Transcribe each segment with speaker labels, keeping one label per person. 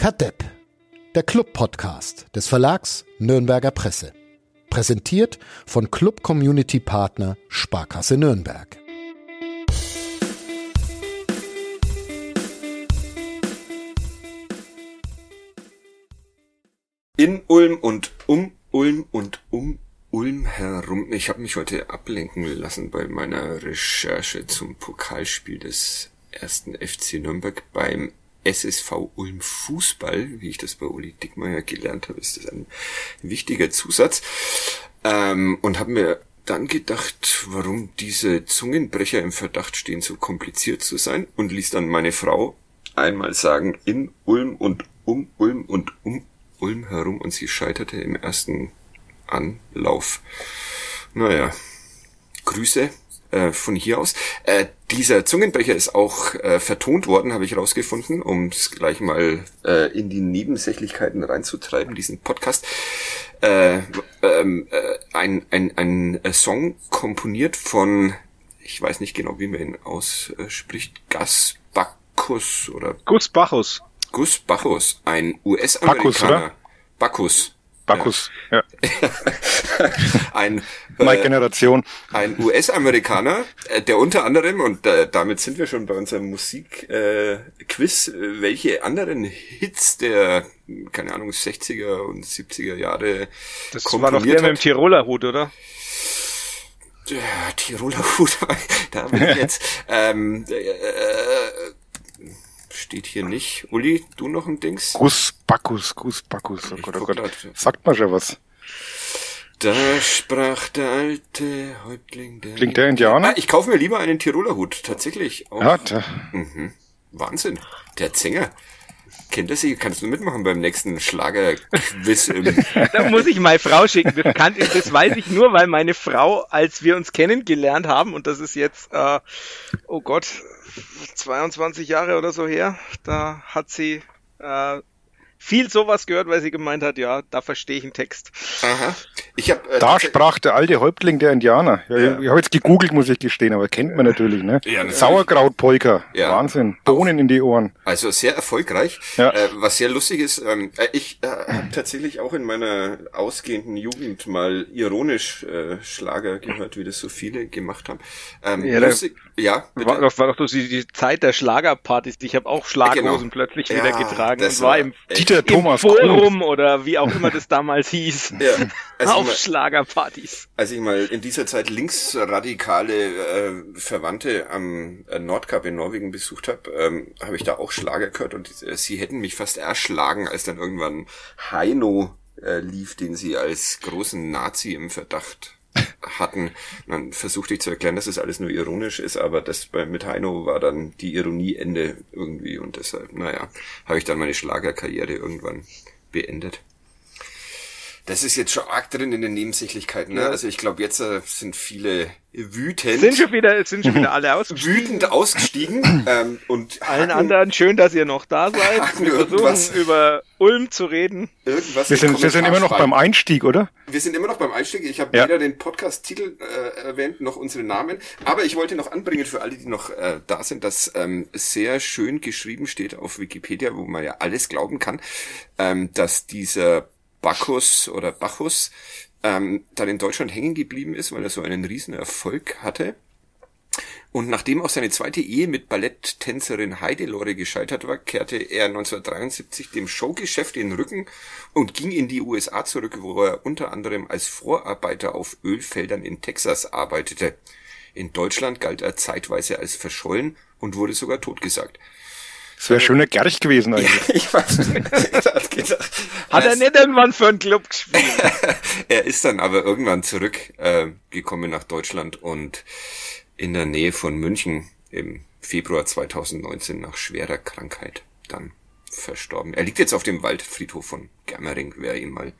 Speaker 1: Kadepp, der Club-Podcast des Verlags Nürnberger Presse. Präsentiert von Club Community Partner Sparkasse Nürnberg.
Speaker 2: In Ulm und um Ulm und um Ulm herum. Ich habe mich heute ablenken lassen bei meiner Recherche zum Pokalspiel des ersten FC Nürnberg beim SSV Ulm Fußball, wie ich das bei Uli Dickmeyer gelernt habe, ist das ein wichtiger Zusatz. Ähm, und habe mir dann gedacht, warum diese Zungenbrecher im Verdacht stehen, so kompliziert zu sein und ließ dann meine Frau einmal sagen, in Ulm und um Ulm und um Ulm herum und sie scheiterte im ersten Anlauf. Naja, Grüße äh, von hier aus. Äh, dieser Zungenbrecher ist auch äh, vertont worden, habe ich rausgefunden, um es gleich mal äh, in die Nebensächlichkeiten reinzutreiben, diesen Podcast. Äh, ähm, äh, ein, ein, ein Song komponiert von, ich weiß nicht genau, wie man ihn ausspricht, Gus Bacchus oder
Speaker 3: Gus Bacchus.
Speaker 2: Gus Bacchus, ein US-Amerikaner. Bacchus.
Speaker 3: Bacchus, ja.
Speaker 2: ein
Speaker 3: Meine äh, Generation.
Speaker 2: Ein US-Amerikaner, äh, der unter anderem, und äh, damit sind wir schon bei unserem Musikquiz, äh, welche anderen Hits der, keine Ahnung, 60er und 70er Jahre
Speaker 3: Das war doch der hat. mit dem Tiroler Hut, oder?
Speaker 2: Tiroler Hut, da bin ich jetzt. ähm, äh, steht hier nicht. Uli, du noch ein Dings?
Speaker 3: Gus Bacchus. Oh Gott, oh Gott. Sagt mal schon was.
Speaker 2: Da sprach der alte Häuptling der...
Speaker 3: Klingt der Indianer?
Speaker 2: Ah, ich kaufe mir lieber einen Tiroler Hut, tatsächlich.
Speaker 3: Auch. Ja, da.
Speaker 2: Mhm. Wahnsinn. Der Zänger. Kennt sie? Kannst du mitmachen beim nächsten Schlagerquiz?
Speaker 4: da muss ich meine Frau schicken. Das, kann, das weiß ich nur, weil meine Frau, als wir uns kennengelernt haben, und das ist jetzt, äh, oh Gott, 22 Jahre oder so her, da hat sie äh, viel sowas gehört, weil sie gemeint hat, ja, da verstehe ich einen Text.
Speaker 2: Aha. Ich hab,
Speaker 3: äh, da sprach der alte Häuptling der Indianer. Ja, ja. Ich habe jetzt gegoogelt, muss ich gestehen, aber kennt man natürlich, ne? Ja, natürlich. Sauerkrautpolka. Ja. Wahnsinn. Bohnen in die Ohren.
Speaker 2: Also sehr erfolgreich. Ja. Äh, was sehr lustig ist, ähm, äh, ich äh, habe tatsächlich auch in meiner ausgehenden Jugend mal ironisch äh, Schlager gehört, wie das so viele gemacht haben.
Speaker 4: Ähm, ja, lustig, ja bitte. War, doch, war doch die, die Zeit der Schlagerpartys. Ich habe auch Schlaghosen genau. plötzlich wieder getragen und war im
Speaker 3: Dieter Thomas
Speaker 4: Forum Kuhn. oder wie auch immer das damals hieß. Ja, also auf mal, Schlagerpartys.
Speaker 2: Als ich mal in dieser Zeit linksradikale äh, Verwandte am äh, Nordkap in Norwegen besucht habe, ähm, habe ich da auch Schlager gehört und äh, sie hätten mich fast erschlagen, als dann irgendwann Heino äh, lief, den sie als großen Nazi im Verdacht hatten. dann versuchte ich zu erklären, dass es das alles nur ironisch ist, aber das bei mit Heino war dann die Ironie Ende irgendwie und deshalb, naja, habe ich dann meine Schlagerkarriere irgendwann beendet. Das ist jetzt schon arg drin in den Nebensächlichkeiten. Ne? Ja. Also ich glaube, jetzt äh, sind viele wütend.
Speaker 4: Sind schon wieder, sind schon wieder alle
Speaker 2: ausgestiegen. Wütend ausgestiegen. ähm, und
Speaker 4: allen anderen schön, dass ihr noch da seid. Wir versuchen über Ulm zu reden.
Speaker 3: Irgendwas wir sind, wir sind immer noch beim Einstieg, oder?
Speaker 2: Wir sind immer noch beim Einstieg. Ich habe ja. weder den Podcast-Titel äh, erwähnt noch unsere Namen. Aber ich wollte noch anbringen für alle, die noch äh, da sind, dass ähm, sehr schön geschrieben steht auf Wikipedia, wo man ja alles glauben kann, ähm, dass dieser Bacchus oder Bacchus ähm, dann in Deutschland hängen geblieben ist, weil er so einen riesen Erfolg hatte. Und nachdem auch seine zweite Ehe mit Balletttänzerin Heidelore gescheitert war, kehrte er 1973 dem Showgeschäft den Rücken und ging in die USA zurück, wo er unter anderem als Vorarbeiter auf Ölfeldern in Texas arbeitete. In Deutschland galt er zeitweise als verschollen und wurde sogar totgesagt.
Speaker 3: Das wäre schöner Gerch gewesen eigentlich. Ja, ich weiß
Speaker 4: nicht. Hat er nicht irgendwann für einen Club gespielt?
Speaker 2: er ist dann aber irgendwann zurückgekommen äh, nach Deutschland und in der Nähe von München im Februar 2019 nach schwerer Krankheit dann verstorben. Er liegt jetzt auf dem Waldfriedhof von Germering, wer ihn mal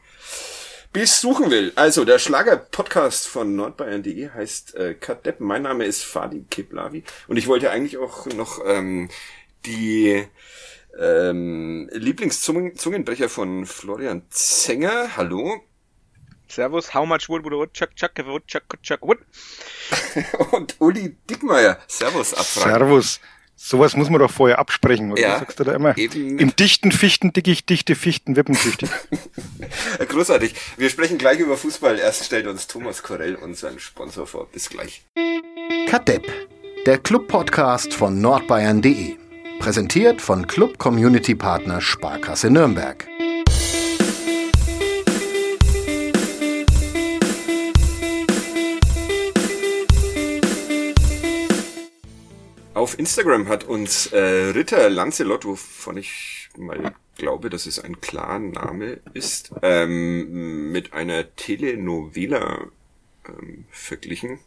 Speaker 2: besuchen will. Also, der Schlager-Podcast von nordbayern.de heißt äh, Kadepp. Mein Name ist Fadi Keblavi und ich wollte eigentlich auch noch ähm, die ähm, Lieblingszungenbrecher von Florian Zenger. Hallo.
Speaker 4: Servus, how much wood would wood chuck chuck wood chuck chuck wood?
Speaker 2: Und Uli Dickmeier. Servus,
Speaker 3: Abfrage. Servus. Sowas muss man doch vorher absprechen, oder? Ja, sagst du da immer? Eben. Im dichten Fichten dickicht, dichte Fichten wippentüchtig.
Speaker 2: Großartig. Wir sprechen gleich über Fußball. Erst stellt uns Thomas Korell unseren Sponsor vor. Bis gleich.
Speaker 1: Kadepp, der Club-Podcast von nordbayern.de. Präsentiert von Club Community Partner Sparkasse Nürnberg.
Speaker 2: Auf Instagram hat uns äh, Ritter Lancelot, wovon ich mal glaube, dass es ein Clan-Name ist, ähm, mit einer Telenovela ähm, verglichen.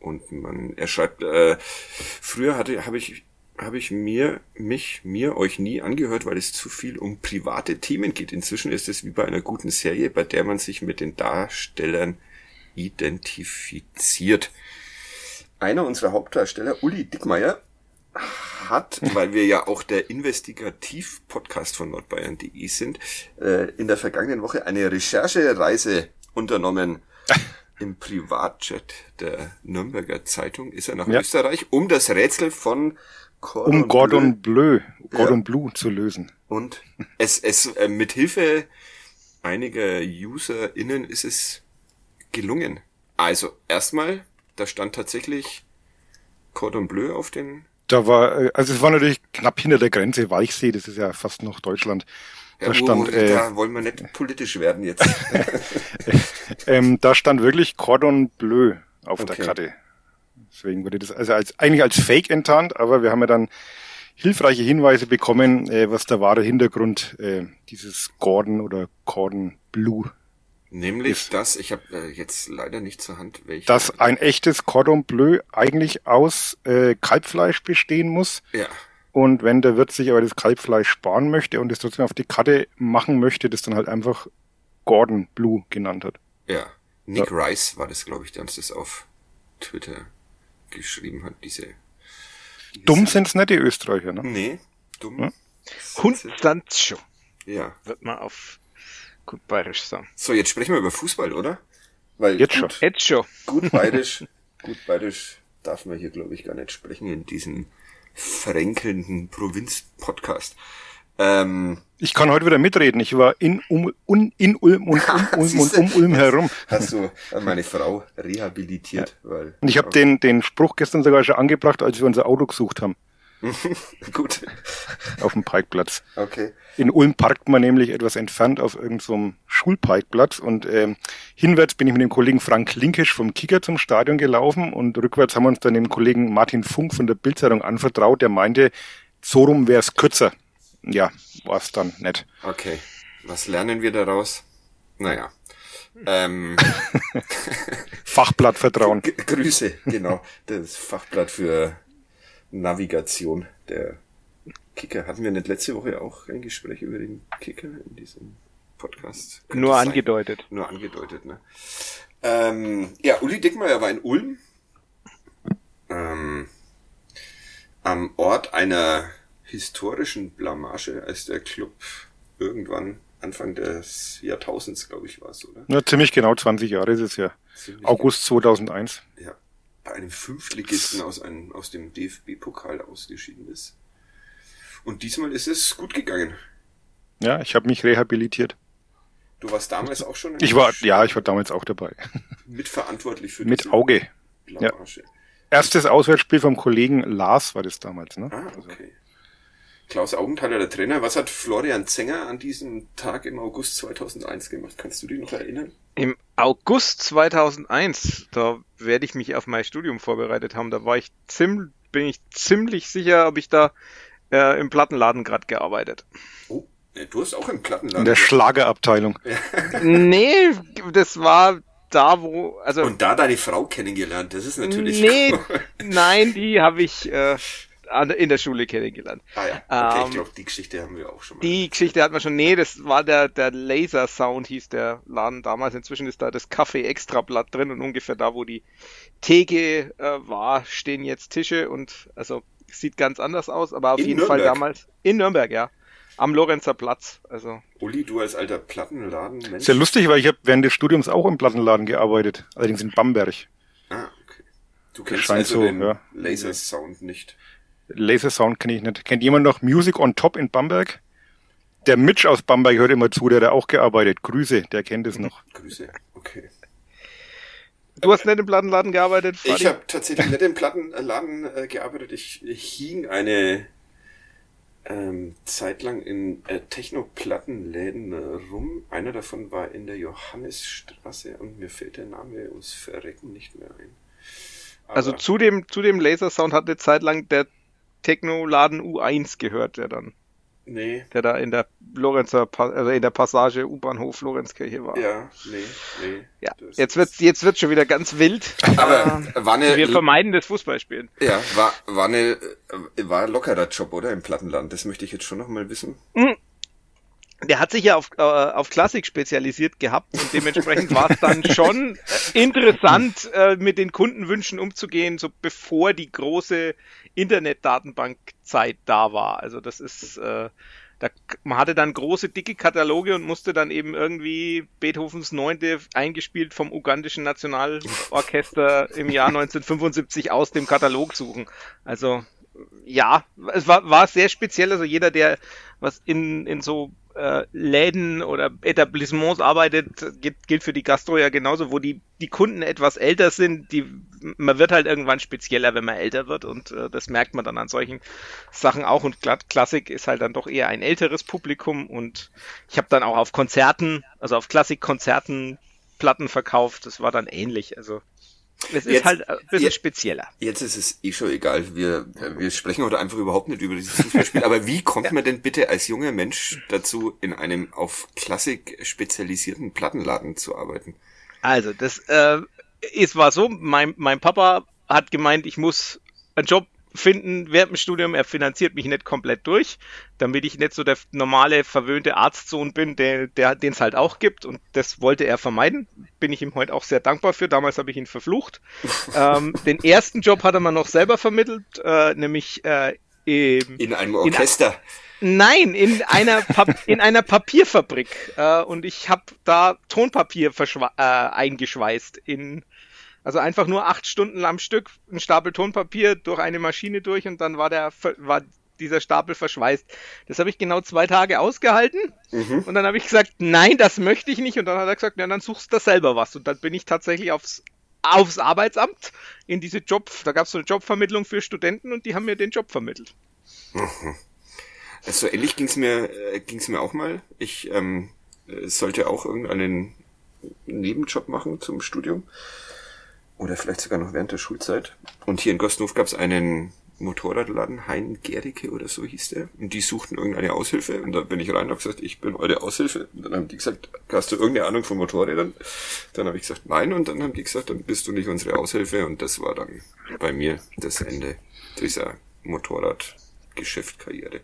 Speaker 2: Und man, er schreibt, äh, früher hatte, habe ich habe ich mir, mich, mir, euch nie angehört, weil es zu viel um private Themen geht. Inzwischen ist es wie bei einer guten Serie, bei der man sich mit den Darstellern identifiziert einer unserer Hauptdarsteller, Uli Dickmeier, hat, weil wir ja auch der Investigativ-Podcast von nordbayern.de sind, äh, in der vergangenen Woche eine Recherchereise unternommen. Im Privatjet der Nürnberger Zeitung ist er nach ja. Österreich, um das Rätsel von
Speaker 3: Cordon um Gordon Bleu, Gordon ja. Bleu zu lösen.
Speaker 2: Und es, es äh, mit Hilfe einiger UserInnen ist es gelungen. Also erstmal da stand tatsächlich Cordon Bleu auf den.
Speaker 3: Da war, äh, also es war natürlich knapp hinter der Grenze, Weichsee, das ist ja fast noch Deutschland.
Speaker 2: Da ja, stand, äh, da wollen wir nicht politisch werden jetzt.
Speaker 3: ähm, da stand wirklich Cordon Bleu auf okay. der Karte. Deswegen wurde das also als, eigentlich als Fake enttarnt, aber wir haben ja dann hilfreiche Hinweise bekommen, äh, was der wahre Hintergrund äh, dieses Gordon oder Cordon Bleu
Speaker 2: Nämlich ist, dass, ich habe äh, jetzt leider nicht zur Hand, welche.
Speaker 3: Dass ein echtes Cordon Bleu eigentlich aus äh, Kalbfleisch bestehen muss.
Speaker 2: Ja.
Speaker 3: Und wenn der Wirt sich aber das Kalbfleisch sparen möchte und es trotzdem auf die Karte machen möchte, das dann halt einfach Gordon Blue genannt hat.
Speaker 2: Ja. Nick ja. Rice war das, glaube ich, der uns das auf Twitter geschrieben hat, diese.
Speaker 3: diese dumm sind's nicht die Österreicher, ne?
Speaker 2: Nee, dumm. Ja?
Speaker 4: Hund Sancho.
Speaker 2: Ja.
Speaker 4: Wird man auf gut bayerisch sagen.
Speaker 2: So, jetzt sprechen wir über Fußball, oder? Weil
Speaker 3: jetzt gut,
Speaker 4: schon. Jetzt schon.
Speaker 2: Gut bayerisch, gut bayerisch darf man hier, glaube ich, gar nicht sprechen in diesem fränkelnden Provinz-Podcast. Ähm,
Speaker 3: ich kann heute wieder mitreden. Ich war in, um, un, in Ulm und um, Ulm und um Ulm herum.
Speaker 2: Hast du meine Frau rehabilitiert?
Speaker 3: Ja. Weil, und ich habe den, den Spruch gestern sogar schon angebracht, als wir unser Auto gesucht haben.
Speaker 2: Gut.
Speaker 3: Auf dem Parkplatz.
Speaker 2: Okay.
Speaker 3: In Ulm parkt man nämlich etwas entfernt auf irgendeinem so Schulparkplatz und ähm, hinwärts bin ich mit dem Kollegen Frank Linkisch vom Kicker zum Stadion gelaufen und rückwärts haben wir uns dann dem Kollegen Martin Funk von der Bildzeitung anvertraut, der meinte, so rum wäre es kürzer. Ja, war es dann nett.
Speaker 2: Okay. Was lernen wir daraus? Naja. Ähm.
Speaker 3: Fachblatt Vertrauen.
Speaker 2: G Grüße, genau. Das Fachblatt für Navigation der Kicker. Hatten wir nicht letzte Woche auch ein Gespräch über den Kicker in diesem Podcast?
Speaker 4: Könnte Nur angedeutet.
Speaker 2: Sein? Nur angedeutet, ne? Ähm, ja, Uli Dickmeyer war in Ulm. Ähm, am Ort einer historischen Blamage, als der Club irgendwann Anfang des Jahrtausends, glaube ich, war es, oder?
Speaker 3: Ja, ziemlich genau 20 Jahre ist es ja. Ziemlich August genau. 2001.
Speaker 2: Ja, bei einem Fünftligisten aus, einem, aus dem DFB-Pokal ausgeschieden ist. Und diesmal ist es gut gegangen.
Speaker 3: Ja, ich habe mich rehabilitiert.
Speaker 2: Du warst damals auch schon?
Speaker 3: Ich war, ja, ich war damals auch dabei.
Speaker 2: Mitverantwortlich für
Speaker 3: Mit Auge. Ja. Erstes Auswärtsspiel vom Kollegen Lars war das damals, ne?
Speaker 2: Ah, also okay. Klaus Augenthaler, der Trainer. Was hat Florian Zenger an diesem Tag im August 2001 gemacht? Kannst du dich noch erinnern?
Speaker 4: Im August 2001, da werde ich mich auf mein Studium vorbereitet haben. Da war ich ziemlich, bin ich ziemlich sicher, ob ich da äh, im Plattenladen gerade gearbeitet.
Speaker 2: Oh, du hast auch im Plattenladen.
Speaker 3: In der Schlagerabteilung.
Speaker 4: nee, das war da, wo, also.
Speaker 2: Und da deine Frau kennengelernt, das ist natürlich.
Speaker 4: Nee, cool. nein, die habe ich äh, in der Schule kennengelernt.
Speaker 2: Ah ja, okay, ähm, ich glaube, die Geschichte haben wir auch schon
Speaker 4: mal. Die Geschichte hat man schon, nee, das war der, der Laser Sound hieß der Laden damals. Inzwischen ist da das Kaffee Extrablatt drin und ungefähr da, wo die Theke äh, war, stehen jetzt Tische und also sieht ganz anders aus, aber auf in jeden Nürnberg. Fall damals in Nürnberg, ja. Am Lorenzer Platz, also.
Speaker 2: Uli, du als alter Plattenladen,
Speaker 3: Mensch. Sehr lustig, weil ich habe während des Studiums auch im Plattenladen gearbeitet, allerdings in Bamberg.
Speaker 2: Ah, okay. Du kennst also so, den ja. Laser Sound nicht.
Speaker 3: Laser Sound kenne ich nicht. Kennt jemand noch Music on Top in Bamberg? Der Mitch aus Bamberg hört immer zu, der hat auch gearbeitet. Grüße, der kennt es noch.
Speaker 2: Grüße, okay.
Speaker 4: Du hast nicht im Plattenladen gearbeitet?
Speaker 2: Fadi? Ich habe tatsächlich nicht im Plattenladen äh, gearbeitet. Ich, ich hing eine ähm, Zeit lang in äh, Techno-Plattenläden äh, rum. Einer davon war in der Johannesstraße und mir fällt der Name ums Verrecken nicht mehr ein.
Speaker 4: Aber also zu dem, zu dem Lasersound hat eine Zeit lang der Techno-Laden U1 gehört, der dann.
Speaker 2: Nee.
Speaker 4: Der da in der Lorenzer, also in der Passage U-Bahnhof Lorenzkirche war.
Speaker 2: Ja, nee, nee.
Speaker 4: Ja, jetzt wird's, jetzt wird's schon wieder ganz wild.
Speaker 2: Aber äh, war eine,
Speaker 4: wir vermeiden das Fußballspielen.
Speaker 2: Ja, war, war eine, äh, war lockerer Job, oder? Im Plattenland. Das möchte ich jetzt schon noch mal wissen.
Speaker 4: Mhm der hat sich ja auf, äh, auf Klassik spezialisiert gehabt und dementsprechend war es dann schon äh, interessant, äh, mit den Kundenwünschen umzugehen, so bevor die große Internetdatenbankzeit da war. Also das ist, äh, da, man hatte dann große, dicke Kataloge und musste dann eben irgendwie Beethovens Neunte eingespielt vom ugandischen Nationalorchester im Jahr 1975 aus dem Katalog suchen. Also ja, es war, war sehr speziell. Also jeder, der was in, in so äh, Läden oder Etablissements arbeitet, gilt, gilt für die Gastro ja genauso, wo die, die Kunden etwas älter sind, die, man wird halt irgendwann spezieller, wenn man älter wird und äh, das merkt man dann an solchen Sachen auch und Klassik ist halt dann doch eher ein älteres Publikum und ich habe dann auch auf Konzerten, also auf Klassikkonzerten Platten verkauft, das war dann ähnlich, also es ist jetzt, halt ein bisschen jetzt, spezieller.
Speaker 2: Jetzt ist es eh schon egal. Wir, wir sprechen heute einfach überhaupt nicht über dieses Fußballspiel. Aber wie kommt ja. man denn bitte als junger Mensch dazu, in einem auf Klassik spezialisierten Plattenladen zu arbeiten?
Speaker 4: Also, das äh, es war so, mein, mein Papa hat gemeint, ich muss einen Job finden während dem Studium. Er finanziert mich nicht komplett durch, damit ich nicht so der normale verwöhnte Arztsohn bin, der, der den es halt auch gibt. Und das wollte er vermeiden. Bin ich ihm heute auch sehr dankbar für. Damals habe ich ihn verflucht. ähm, den ersten Job hat er mir noch selber vermittelt, äh, nämlich äh,
Speaker 2: im, in einem Orchester.
Speaker 4: In, nein, in einer, Pap in einer Papierfabrik. Äh, und ich habe da Tonpapier äh, eingeschweißt in also einfach nur acht Stunden am Stück ein Stapel Tonpapier durch eine Maschine durch und dann war der war dieser Stapel verschweißt. Das habe ich genau zwei Tage ausgehalten mhm. und dann habe ich gesagt, nein, das möchte ich nicht und dann hat er gesagt, ja, dann suchst du selber was und dann bin ich tatsächlich aufs aufs Arbeitsamt in diese Job, da gab es so eine Jobvermittlung für Studenten und die haben mir den Job vermittelt.
Speaker 2: Mhm. So ähnlich ging es mir äh, ging's mir auch mal. Ich ähm, sollte auch irgendeinen Nebenjob machen zum Studium oder vielleicht sogar noch während der Schulzeit. Und hier in Gosthof gab es einen Motorradladen, Hein Gericke oder so hieß der. Und die suchten irgendeine Aushilfe. Und da bin ich rein und habe gesagt, ich bin eure Aushilfe. Und dann haben die gesagt, hast du irgendeine Ahnung von Motorrädern? Dann habe ich gesagt, nein. Und dann haben die gesagt, dann bist du nicht unsere Aushilfe. Und das war dann bei mir das Ende dieser Motorradgeschäftkarriere.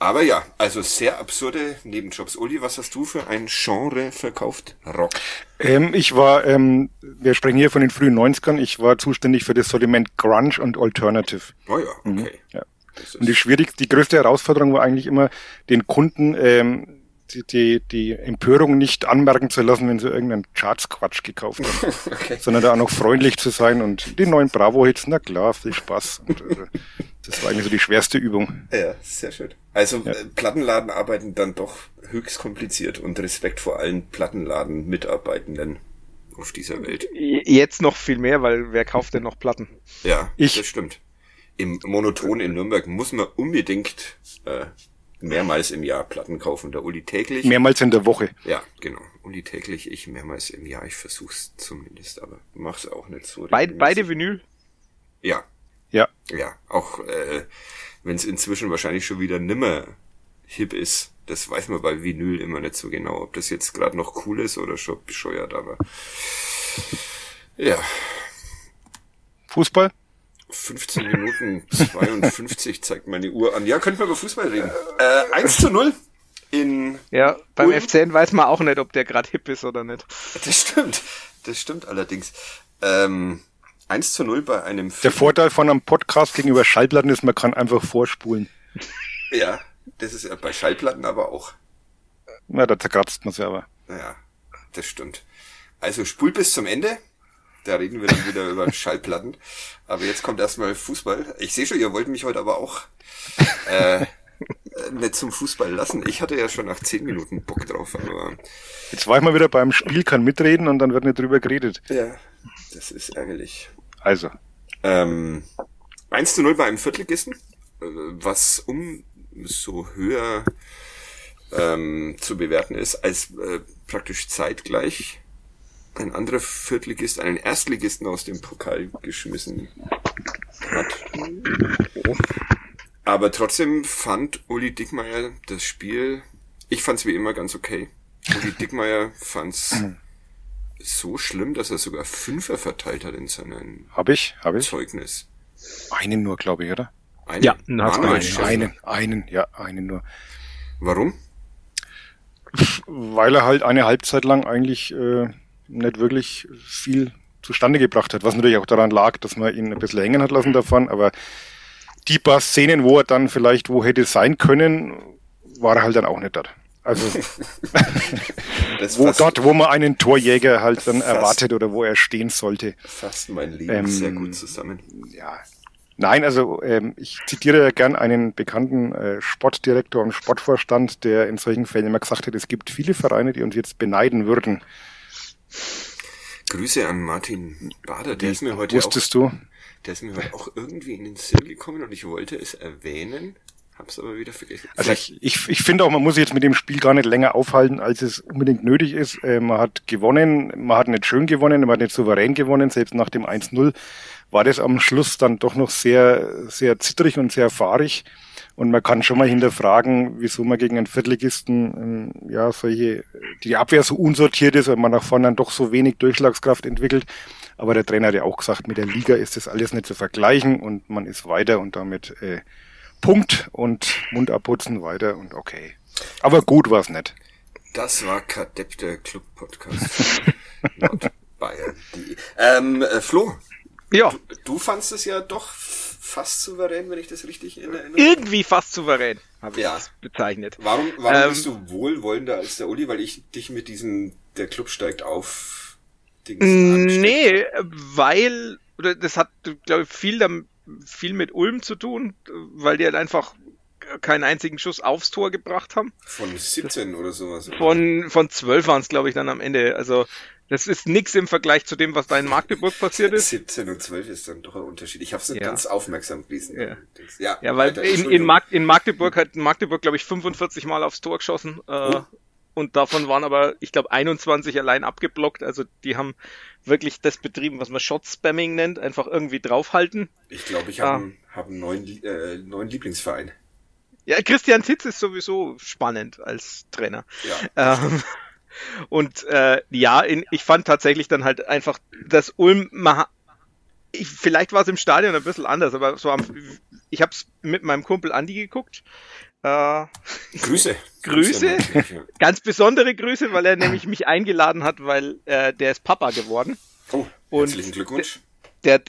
Speaker 2: Aber ja, also sehr absurde Nebenjobs. Uli, was hast du für ein Genre verkauft? Rock.
Speaker 3: Ähm, ich war, ähm, wir sprechen hier von den frühen 90ern, ich war zuständig für das Sortiment Grunge und Alternative.
Speaker 2: Oh ja, okay. Mhm,
Speaker 3: ja. Und die schwierigste, die größte Herausforderung war eigentlich immer, den Kunden ähm, die, die, die Empörung nicht anmerken zu lassen, wenn sie irgendeinen Charts-Quatsch gekauft haben, okay. sondern da auch noch freundlich zu sein und die neuen Bravo-Hits, na klar, viel Spaß. Und, also, das war eigentlich so die schwerste Übung.
Speaker 2: Ja, sehr schön. Also ja. Äh, Plattenladen arbeiten dann doch höchst kompliziert und Respekt vor allen Plattenladen-Mitarbeitenden auf dieser Welt.
Speaker 4: Jetzt noch viel mehr, weil wer kauft denn noch Platten?
Speaker 2: Ja, ich. das stimmt. Im Monoton in Nürnberg muss man unbedingt äh, mehrmals im Jahr Platten kaufen. Der Uli täglich.
Speaker 3: Mehrmals in der Woche.
Speaker 2: Ja, genau. Uli täglich, ich mehrmals im Jahr. Ich versuch's zumindest, aber mach's auch nicht so.
Speaker 4: Beid, beide Vinyl?
Speaker 2: Ja,
Speaker 3: ja.
Speaker 2: Ja, auch äh, wenn es inzwischen wahrscheinlich schon wieder nimmer hip ist. Das weiß man bei Vinyl immer nicht so genau, ob das jetzt gerade noch cool ist oder schon bescheuert, aber ja.
Speaker 3: Fußball?
Speaker 2: 15 Minuten 52 zeigt meine Uhr an. Ja, könnten wir über Fußball reden. Äh, 1 zu 0 in
Speaker 4: Ja, beim Ulm. FCN weiß man auch nicht, ob der gerade hip ist oder nicht.
Speaker 2: Das stimmt. Das stimmt allerdings. Ähm, 1 zu 0 bei einem
Speaker 3: Film. Der Vorteil von einem Podcast gegenüber Schallplatten ist, man kann einfach vorspulen.
Speaker 2: Ja, das ist ja bei Schallplatten aber auch.
Speaker 3: Na, da zerkratzt man sie aber.
Speaker 2: Ja, das stimmt. Also spult bis zum Ende. Da reden wir dann wieder über Schallplatten. Aber jetzt kommt erstmal Fußball. Ich sehe schon, ihr wollt mich heute aber auch äh, nicht zum Fußball lassen. Ich hatte ja schon nach zehn Minuten Bock drauf, aber.
Speaker 3: Jetzt war ich mal wieder beim Spiel, kann mitreden und dann wird nicht drüber geredet.
Speaker 2: Ja, das ist ärgerlich.
Speaker 3: Also.
Speaker 2: Ähm, 1 zu 0 bei einem Viertligisten, äh, was umso höher ähm, zu bewerten ist, als äh, praktisch zeitgleich ein anderer Viertligist einen Erstligisten aus dem Pokal geschmissen hat. Aber trotzdem fand Uli Dickmeier das Spiel, ich fand's wie immer ganz okay. Uli Dickmeier fand's so schlimm, dass er sogar Fünfer verteilt hat in seinem
Speaker 3: Hab ich, hab ich.
Speaker 2: Zeugnis.
Speaker 3: Einen nur, glaube ich, oder?
Speaker 2: Einen,
Speaker 4: Ja, einen einen.
Speaker 3: Einen, einen, ja, einen nur.
Speaker 2: Warum?
Speaker 3: Weil er halt eine Halbzeit lang eigentlich äh, nicht wirklich viel zustande gebracht hat, was natürlich auch daran lag, dass man ihn ein bisschen hängen hat lassen davon, aber die paar Szenen, wo er dann vielleicht wo hätte sein können, war er halt dann auch nicht dort. Also
Speaker 2: Das
Speaker 3: wo dort, wo man einen Torjäger halt dann
Speaker 2: Fast.
Speaker 3: erwartet oder wo er stehen sollte.
Speaker 2: fasst mein Leben
Speaker 3: Ähm,
Speaker 2: sehr gut zusammen.
Speaker 3: Ja. Nein, also ähm, ich zitiere ja gern einen bekannten äh, Sportdirektor und Sportvorstand, der in solchen Fällen immer gesagt hat, es gibt viele Vereine, die uns jetzt beneiden würden.
Speaker 2: Grüße an Martin Bader, der ist mir heute auch,
Speaker 3: Wusstest du?
Speaker 2: der ist mir heute auch irgendwie in den Sinn gekommen und ich wollte es erwähnen, hab's aber wieder vergessen.
Speaker 3: Also ich, ich, ich finde auch, man muss sich jetzt mit dem Spiel gar nicht länger aufhalten, als es unbedingt nötig ist. Äh, man hat gewonnen, man hat nicht schön gewonnen, man hat nicht souverän gewonnen. Selbst nach dem 1-0 war das am Schluss dann doch noch sehr, sehr zittrig und sehr fahrig. Und man kann schon mal hinterfragen, wieso man gegen einen Viertligisten, ähm, ja, solche, die Abwehr so unsortiert ist und man nach vorne dann doch so wenig Durchschlagskraft entwickelt. Aber der Trainer hat ja auch gesagt, mit der Liga ist das alles nicht zu vergleichen und man ist weiter und damit äh, Punkt und Mund abputzen weiter und okay. Aber gut war's nicht.
Speaker 2: Das war Kadepp, der Club-Podcast. Nordbayern.de. Ähm, äh, Flo,
Speaker 4: Ja,
Speaker 2: du fandst es ja doch fast souverän, wenn ich das richtig in Erinnerung
Speaker 4: irgendwie fast souverän, habe ich
Speaker 2: Ja.
Speaker 4: es bezeichnet.
Speaker 2: Warum, warum
Speaker 4: Ähm,
Speaker 2: bist du wohlwollender als der Uli? Weil ich dich mit diesem, der Club steigt auf, Dings?
Speaker 4: Nee, weil, oder das hat, glaube ich, viel, dam- viel mit Ulm zu tun, weil die halt einfach keinen einzigen Schuss aufs Tor gebracht haben.
Speaker 2: Von 17 oder sowas.
Speaker 4: Von, von 12 waren es, glaube ich, dann am Ende. Also, das ist nix im Vergleich zu dem, was da in Magdeburg passiert ist.
Speaker 2: 17 und 12 ist dann doch ein Unterschied. Ich habe es
Speaker 4: Ja.
Speaker 2: ganz aufmerksam gelesen.
Speaker 4: Ja.
Speaker 2: ja,
Speaker 4: Ja, weil
Speaker 2: weiter,
Speaker 4: in, in. Mag in Magdeburg hat Magdeburg, glaube ich, 45 Mal aufs Tor geschossen. Äh,
Speaker 2: Oh.
Speaker 4: Und davon waren aber, ich glaube, 21 allein abgeblockt. Also die haben wirklich das betrieben, was man Shot-Spamming nennt, einfach irgendwie draufhalten.
Speaker 2: Ich glaube, ich
Speaker 4: Ah.
Speaker 2: habe einen, hab einen neuen, äh, neuen Lieblingsverein.
Speaker 4: Ja, Christian Titz ist sowieso spannend als Trainer.
Speaker 2: Ja.
Speaker 4: Ähm, und äh, ja, in, ich fand tatsächlich dann halt einfach, dass Ulm, ma- ich, vielleicht war es im Stadion ein bisschen anders, aber so am, ich habe es mit meinem Kumpel Andi geguckt. Äh,
Speaker 2: Grüße.
Speaker 4: Grüße? ganz besondere Grüße, weil er nämlich mich eingeladen hat, weil äh, der ist Papa geworden.
Speaker 2: Oh,
Speaker 4: Und
Speaker 2: herzlichen Glückwunsch.
Speaker 4: Der,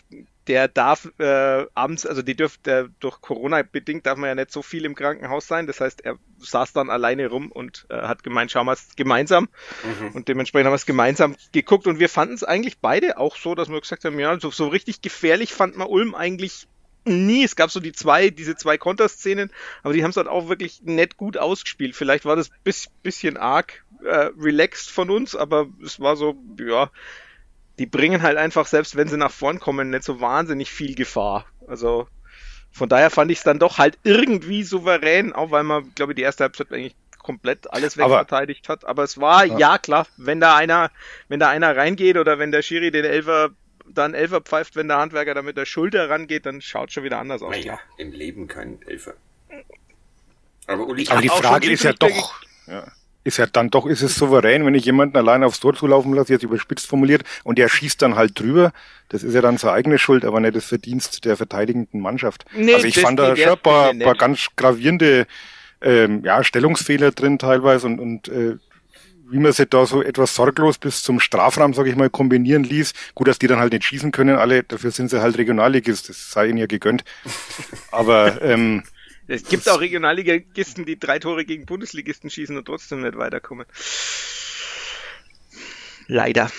Speaker 4: der darf äh, abends, also die dürft, der, durch Corona bedingt darf man ja nicht so viel im Krankenhaus sein. Das heißt, er saß dann alleine rum und äh, hat gemeint, schauen wir es gemeinsam.
Speaker 2: Mhm.
Speaker 4: Und dementsprechend haben wir es gemeinsam geguckt und wir fanden es eigentlich beide auch so, dass wir gesagt haben, ja, so, so richtig gefährlich fand man Ulm eigentlich nie. Es gab so die zwei, diese zwei Konterszenen, aber die haben es halt auch wirklich nett gut ausgespielt. Vielleicht war das bis, bisschen arg äh, relaxed von uns, aber es war so, ja, die bringen halt einfach, selbst wenn sie nach vorn kommen, nicht so wahnsinnig viel Gefahr. Also von daher fand ich es dann doch halt irgendwie souverän, auch weil man, glaube ich, die erste Halbzeit eigentlich komplett alles
Speaker 3: Aber-
Speaker 4: wegverteidigt hat. Aber es war,
Speaker 3: Ja.
Speaker 4: ja. klar, wenn da einer, wenn da einer reingeht oder wenn der Schiri den Elfer dann Elfer pfeift, wenn der Handwerker da mit der Schulter rangeht, dann schaut schon wieder anders aus.
Speaker 2: Naja, im Leben kein Elfer. Aber Uli,
Speaker 3: Aber die Frage ist ja doch, ja, ist ja dann doch, ist es souverän, wenn ich jemanden allein aufs Tor zulaufen lasse, jetzt überspitzt formuliert, und der schießt dann halt drüber. Das ist ja dann seine eigene Schuld, aber nicht das Verdienst der verteidigenden Mannschaft.
Speaker 4: Nee,
Speaker 3: also ich fand da schon ein paar, paar ganz gravierende ähm, ja, Stellungsfehler drin teilweise und, und äh, wie man sich da so etwas sorglos bis zum Strafraum, sage ich mal, kombinieren ließ. Gut, dass die dann halt nicht schießen können, alle, dafür sind sie halt Regionalligist, das sei ihnen ja gegönnt. Aber ähm,
Speaker 4: Es gibt auch Regionalligisten, die drei Tore gegen Bundesligisten schießen und trotzdem nicht weiterkommen. Leider.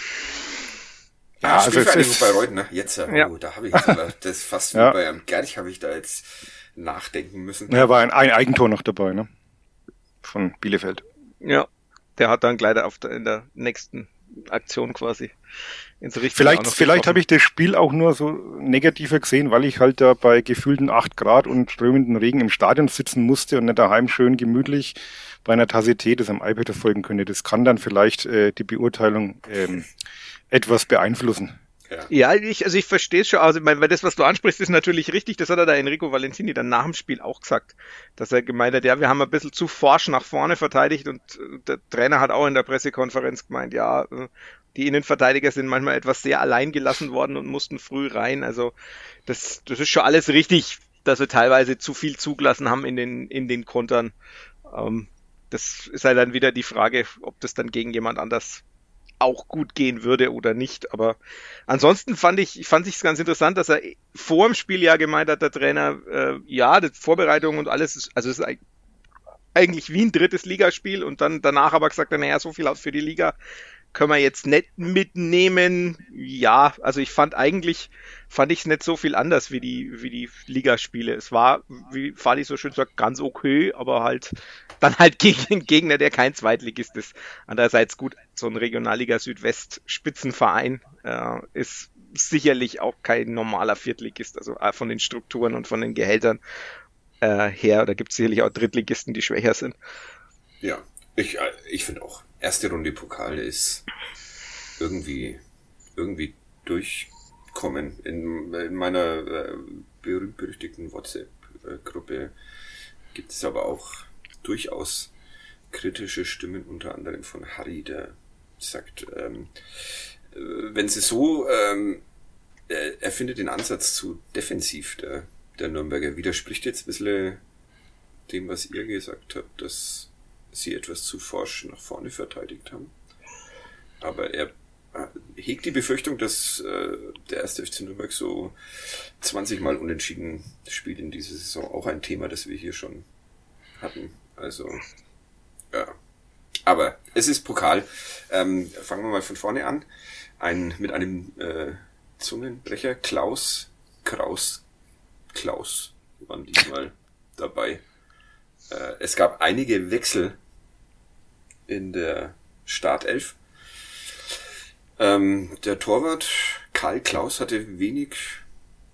Speaker 2: Ja, also Spielvereinigung bei Reuten, ne? Jetzt, ja.
Speaker 4: Ja.
Speaker 2: Oh, da habe ich jetzt aber, das ist fast wie
Speaker 3: Ja.
Speaker 2: bei einem Gerch habe ich da jetzt nachdenken müssen.
Speaker 3: Ja, war ein, ein Eigentor noch dabei, ne? Von Bielefeld.
Speaker 4: Ja, der hat dann gleich auf der, in der nächsten Aktion quasi ins Richtige.
Speaker 3: Vielleicht, vielleicht habe ich das Spiel auch nur so negativer gesehen, weil ich halt da bei gefühlten 8 Grad und strömenden Regen im Stadion sitzen musste und nicht daheim schön gemütlich bei einer Tasse Tee das am iPad verfolgen könnte. Das kann dann vielleicht äh, die Beurteilung ähm, etwas beeinflussen.
Speaker 4: Ja, ich, also ich verstehe es schon. Also, weil das, was du ansprichst, ist natürlich richtig. Das hat er der Enrico Valentini dann nach dem Spiel auch gesagt, dass er gemeint hat, ja, wir haben ein bisschen zu forsch nach vorne verteidigt und äh, der Trainer hat auch in der Pressekonferenz gemeint, ja, äh, die Innenverteidiger sind manchmal etwas sehr allein gelassen worden und mussten früh rein. Also das, das ist schon alles richtig, dass wir teilweise zu viel zugelassen haben in den, in den Kontern. Ähm, das ist halt dann wieder die Frage, ob das dann gegen jemand anders auch gut gehen würde oder nicht. Aber ansonsten fand ich, fand ich es ganz interessant, dass er vor dem Spiel ja gemeint hat, der Trainer, äh, ja, die Vorbereitung und alles ist, also es ist eig- eigentlich wie ein drittes Ligaspiel und dann danach aber gesagt, naja, so viel für die Liga können wir jetzt nicht mitnehmen. Ja, also ich fand eigentlich, fand ich es nicht so viel anders wie die, wie die Ligaspiele. Es war, wie Fadi so schön sagt, ganz okay, aber halt dann halt gegen den Gegner, der kein Zweitligist ist. Andererseits gut, so ein Regionalliga Südwest Spitzenverein äh, ist sicherlich auch kein normaler Viertligist, also äh, von den Strukturen und von den Gehältern äh, her. Da gibt es sicherlich auch Drittligisten, die schwächer sind.
Speaker 2: Ja, ich, äh, ich finde auch, erste Runde Pokal ist irgendwie, irgendwie durchkommen. In, in meiner äh, berühmt-berüchtigten WhatsApp-Gruppe gibt es aber auch durchaus kritische Stimmen, unter anderem von Harry, der sagt, ähm, äh, wenn sie so, ähm, er, er findet den Ansatz zu defensiv der, der Nürnberger widerspricht jetzt ein bisschen dem, was ihr gesagt habt, dass sie etwas zu forsch nach vorne verteidigt haben. Aber er äh, hegt die Befürchtung, dass äh, der erste FC Nürnberg so 20 Mal unentschieden spielt in dieser Saison. Auch ein Thema, das wir hier schon hatten. Also, ja. Aber es ist Pokal. Ähm, fangen wir mal von vorne an. Ein, mit einem äh, Zungenbrecher. Klaus, Kraus, Klaus waren diesmal dabei. Äh, es gab einige Wechsel in der Startelf. Ähm, der Torwart Karl Klaus hatte wenig,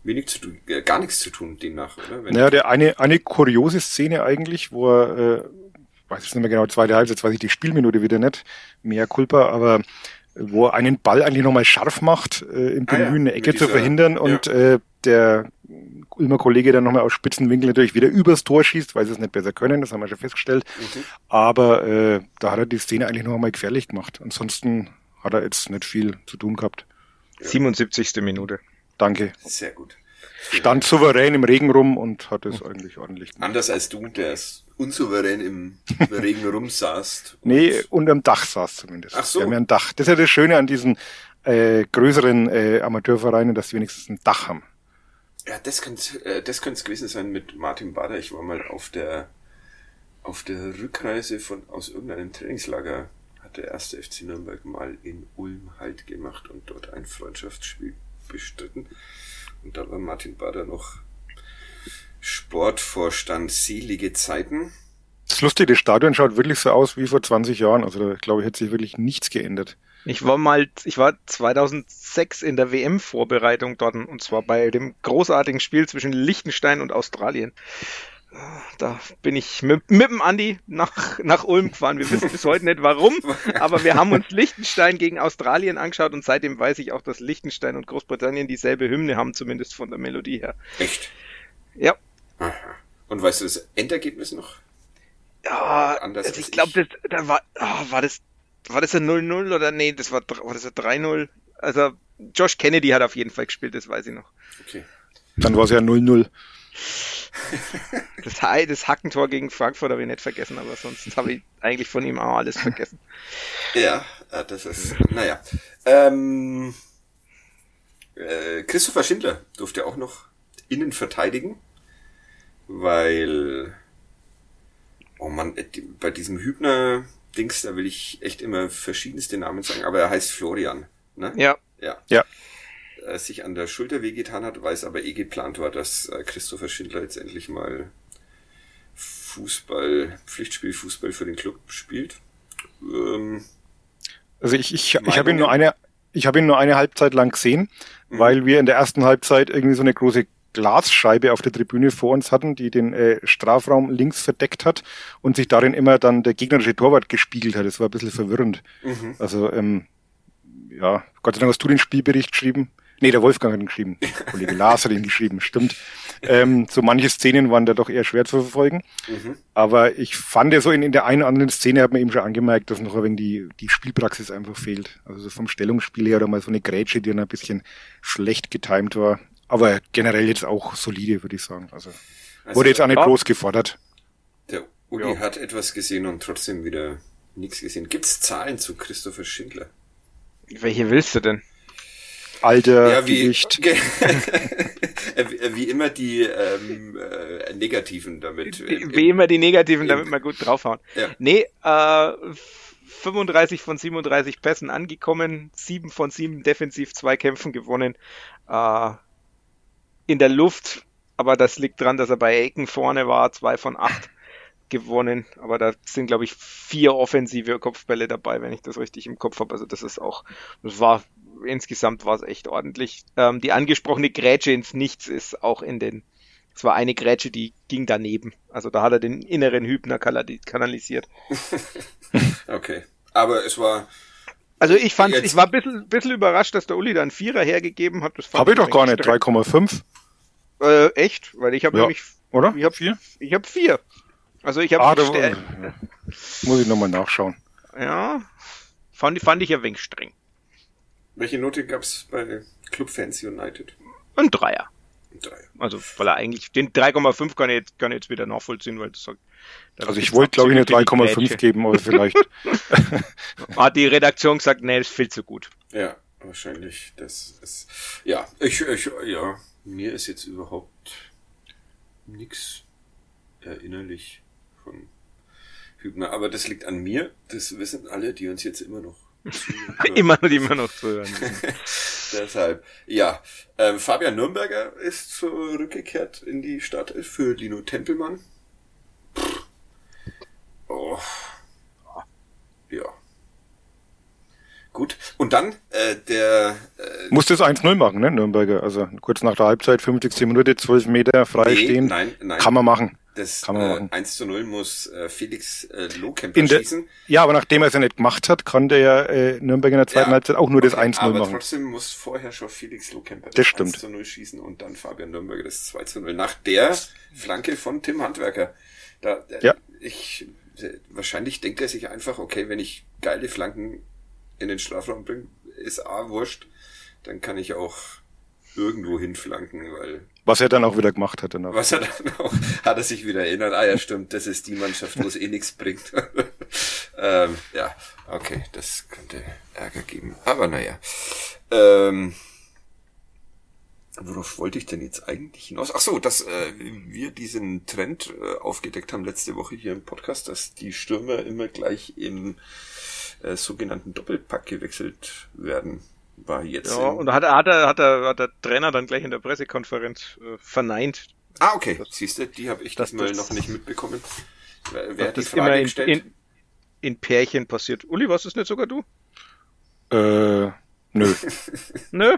Speaker 2: wenig zu tun, äh, gar nichts zu tun demnach, oder? Wenn
Speaker 3: Naja, der eine, eine kuriose Szene eigentlich, wo er, äh, weiß ich nicht mehr genau, zweite Halbzeit, weiß ich die Spielminute wieder nicht, mehr Culpa, aber wo er einen Ball eigentlich nochmal scharf macht, äh, im
Speaker 2: Ah ja,
Speaker 3: Bemühen, eine Ecke
Speaker 2: mit
Speaker 3: zu
Speaker 2: dieser-
Speaker 3: verhindern und äh, der Ulmer Kollege dann nochmal aus Spitzenwinkel natürlich wieder übers Tor schießt, weil sie es nicht besser können, das haben wir schon festgestellt.
Speaker 2: Mhm.
Speaker 3: Aber äh, da hat er die Szene eigentlich noch einmal gefährlich gemacht. Ansonsten hat er jetzt nicht viel zu tun gehabt.
Speaker 4: 77. Minute.
Speaker 3: Danke.
Speaker 2: Sehr gut.
Speaker 3: Stand souverän im Regen rum und hat es eigentlich ordentlich gemacht.
Speaker 2: Anders als du, der es unsouverän im Regen rumsaßt. und-
Speaker 3: Nee, unterm Dach saß zumindest.
Speaker 2: Ach so.
Speaker 3: Wir haben ja ein Dach. Das ist ja das Schöne an diesen äh, größeren äh, Amateurvereinen, dass sie wenigstens ein Dach haben.
Speaker 2: Ja, das könnte äh, das könnte es gewesen sein mit Martin Bader. Ich war mal auf der auf der Rückreise von aus irgendeinem Trainingslager hat der erste FC Nürnberg mal in Ulm Halt gemacht und dort ein Freundschaftsspiel bestritten. Und da war Martin Bader noch Sportvorstand selige Zeiten.
Speaker 3: Das lustige, das Stadion schaut wirklich so aus wie vor 20 Jahren. Also da glaube ich, hat sich wirklich nichts geändert.
Speaker 4: Ich war mal, ich war 2006 in der WM-Vorbereitung dort und zwar bei dem großartigen Spiel zwischen Liechtenstein und Australien. Da bin ich mit, mit dem Andi nach, nach Ulm gefahren. Wir wissen bis heute nicht warum, aber wir haben uns Liechtenstein gegen Australien angeschaut und seitdem weiß ich auch, dass Liechtenstein und Großbritannien dieselbe Hymne haben, zumindest von der Melodie her.
Speaker 2: Echt?
Speaker 4: Ja.
Speaker 2: Aha. Und weißt du das Endergebnis noch?
Speaker 4: Ja,
Speaker 2: Anders
Speaker 4: also
Speaker 2: als
Speaker 4: ich glaube, das da war, ah, war das, war das ein 0-0 oder nee, das war, war das ein 3-0? Also, Josh Kennedy hat auf jeden Fall gespielt, das weiß ich noch.
Speaker 2: Okay.
Speaker 3: Dann war es ja 0-0.
Speaker 4: Das, das Hackentor gegen Frankfurt habe ich nicht vergessen, aber sonst habe ich eigentlich von ihm auch alles vergessen.
Speaker 2: Ja, äh, das ist, naja. Ähm, äh, Christopher Schindler durfte auch noch innen verteidigen, weil, oh man, bei diesem Hübner-Dings, da will ich echt immer verschiedenste Namen sagen, aber er heißt Florian, ne?
Speaker 4: Ja,
Speaker 2: Ja.
Speaker 3: Ja.
Speaker 2: Äh, sich an der Schulter wehgetan hat, weil es aber eh geplant war, dass äh, Christopher Schindler jetzt endlich mal Fußball, Pflichtspiel Fußball für den Club spielt. Ähm,
Speaker 3: Also ich, ich, ich habe ihn nur eine, ich habe ihn nur eine Halbzeit lang gesehen, mhm. weil wir in der ersten Halbzeit irgendwie so eine große Glasscheibe auf der Tribüne vor uns hatten, die den äh, Strafraum links verdeckt hat und sich darin immer dann der gegnerische Torwart gespiegelt hat. Das war ein bisschen verwirrend. Mhm. Also ähm, ja, Gott sei Dank hast du den Spielbericht geschrieben. Nee, der Wolfgang hat ihn geschrieben. Der Kollege Lars hat ihn geschrieben, stimmt. Ähm, so manche Szenen waren da doch eher schwer zu verfolgen. Mhm. Aber ich fand ja so in, in der einen oder anderen Szene hat man eben schon angemerkt, dass noch ein wenig die, die Spielpraxis einfach fehlt. Also so vom Stellungsspiel her oder mal so eine Grätsche, die dann ein bisschen schlecht getimt war. Aber generell jetzt auch solide, würde ich sagen. Also, also wurde jetzt auch nicht groß gefordert.
Speaker 2: Der Uli ja. hat etwas gesehen und trotzdem wieder nichts gesehen. Gibt's Zahlen zu Christopher Schindler?
Speaker 4: Welche willst du denn?
Speaker 3: Alter,
Speaker 2: ja, wie,
Speaker 3: Gewicht.
Speaker 2: wie immer die ähm, äh, Negativen damit.
Speaker 4: Wie, äh, wie immer die Negativen, damit man gut draufhauen. Ja. Nee, äh, 35 von 37 Pässen angekommen, 7 von 7 defensiv, 2 Kämpfen gewonnen. Äh, in der Luft, aber das liegt dran, dass er bei Ecken vorne war, 2 von 8 gewonnen, aber da sind glaube ich vier offensive Kopfbälle dabei, wenn ich das richtig im Kopf habe. Also das ist auch, das war insgesamt war es echt ordentlich. Ähm, die angesprochene Grätsche ins Nichts ist auch in den, es war eine Grätsche, die ging daneben. Also da hat er den inneren Hübner kanalisiert.
Speaker 2: okay. Aber es war.
Speaker 4: Also ich fand, ich war ein bisschen, bisschen überrascht, dass der Uli da einen Vierer hergegeben hat.
Speaker 3: Habe ich doch gar nicht, 3,5.
Speaker 4: Äh, echt? Weil ich habe
Speaker 3: ja.
Speaker 4: nämlich.
Speaker 3: Oder?
Speaker 4: Ich habe vier. Ich habe vier. Also ich habe.
Speaker 3: Ah, da, muss ich nochmal nachschauen.
Speaker 4: Ja. Fand, fand ich ja wenig streng.
Speaker 2: Welche Note gab's bei Club Fans United?
Speaker 4: Ein Dreier.
Speaker 2: Ein Dreier.
Speaker 4: Also, weil er eigentlich, den 3,5 kann ich jetzt, kann ich jetzt wieder nachvollziehen, weil das sagt,
Speaker 3: also ich wollte, glaube ich, eine 3,5 geben, aber vielleicht.
Speaker 4: Hat die Redaktion gesagt, nee, das ist viel zu gut.
Speaker 2: Ja, wahrscheinlich. Das ist, ja, ich, ich, ja, mir ist jetzt überhaupt nichts erinnerlich von Hübner, aber das liegt an mir. Das wissen alle, die uns jetzt immer noch
Speaker 4: immer, immer noch zuhören.
Speaker 2: Deshalb, ja. Ähm, Fabian Nürnberger ist zurückgekehrt in die Stadt für Lino Tempelmann. Oh. Ja. Gut. Und dann äh, der... Äh,
Speaker 3: Musste es 1-0 machen, ne, Nürnberger. Also kurz nach der Halbzeit, 50. Minute, 12 Meter frei nee, stehen.
Speaker 2: Nein, nein.
Speaker 3: Kann man machen.
Speaker 2: Das kann man äh, 1 zu 0 muss äh, Felix äh, Lohkemper in der, schießen.
Speaker 3: Ja, aber nachdem er es ja nicht gemacht hat, kann der ja äh, Nürnberg in der zweiten ja, Halbzeit auch nur okay, das 1 0 machen. Aber
Speaker 2: trotzdem muss vorher schon Felix Lohkemper
Speaker 3: das, das stimmt.
Speaker 2: 1 zu 0 schießen und dann Fabian Nürnberger das 2 zu 0 nach der Flanke von Tim Handwerker. Da, äh,
Speaker 3: ja.
Speaker 2: ich, wahrscheinlich denkt er sich einfach, okay, wenn ich geile Flanken in den Strafraum bringe, ist A wurscht, dann kann ich auch irgendwo hinflanken, weil
Speaker 3: was er dann auch wieder gemacht hat
Speaker 2: danach. Was er dann auch, hat er sich wieder erinnert. Ah ja, stimmt, das ist die Mannschaft, wo es eh nichts bringt. ähm, ja, okay, das könnte Ärger geben. Aber naja. Ähm, worauf wollte ich denn jetzt eigentlich hinaus? Ach so, dass äh, wir diesen Trend äh, aufgedeckt haben letzte Woche hier im Podcast, dass die Stürmer immer gleich im äh, sogenannten Doppelpack gewechselt werden war jetzt.
Speaker 4: Ja, und hat, hat, er, hat, er, hat der Trainer dann gleich in der Pressekonferenz äh, verneint.
Speaker 2: Ah, okay. Siehst du, die habe ich diesmal noch nicht mitbekommen. Wer, wer hat die Frage immer in, gestellt?
Speaker 4: In, in Pärchen passiert. Uli, was ist nicht sogar du?
Speaker 3: Äh, Nö.
Speaker 4: Nö?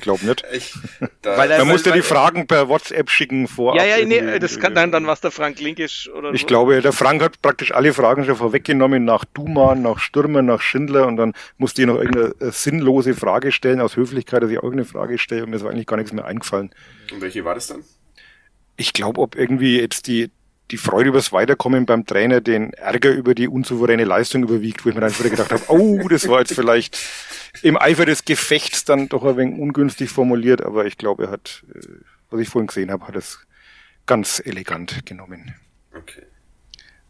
Speaker 3: Glaub nicht.
Speaker 2: Ich,
Speaker 3: da weil, Man musste die Fragen per WhatsApp schicken vor.
Speaker 4: Ja, ja, nee, das kann dann, dann was der Frank Linkisch oder
Speaker 3: Ich so. glaube, der Frank hat praktisch alle Fragen schon vorweggenommen nach Duman, nach Stürmer, nach Schindler und dann musste ich noch irgendeine äh, sinnlose Frage stellen, aus Höflichkeit, dass ich auch eine Frage stelle und mir ist eigentlich gar nichts mehr eingefallen.
Speaker 2: Und welche war das dann?
Speaker 3: Ich glaube, ob irgendwie jetzt die, die Freude übers Weiterkommen beim Trainer den Ärger über die unsouveräne Leistung überwiegt, wo ich mir dann wieder gedacht habe, oh, das war jetzt vielleicht im Eifer des Gefechts dann doch ein wenig ungünstig formuliert, aber ich glaube, er hat, äh, was ich vorhin gesehen habe, hat es ganz elegant genommen.
Speaker 2: Okay.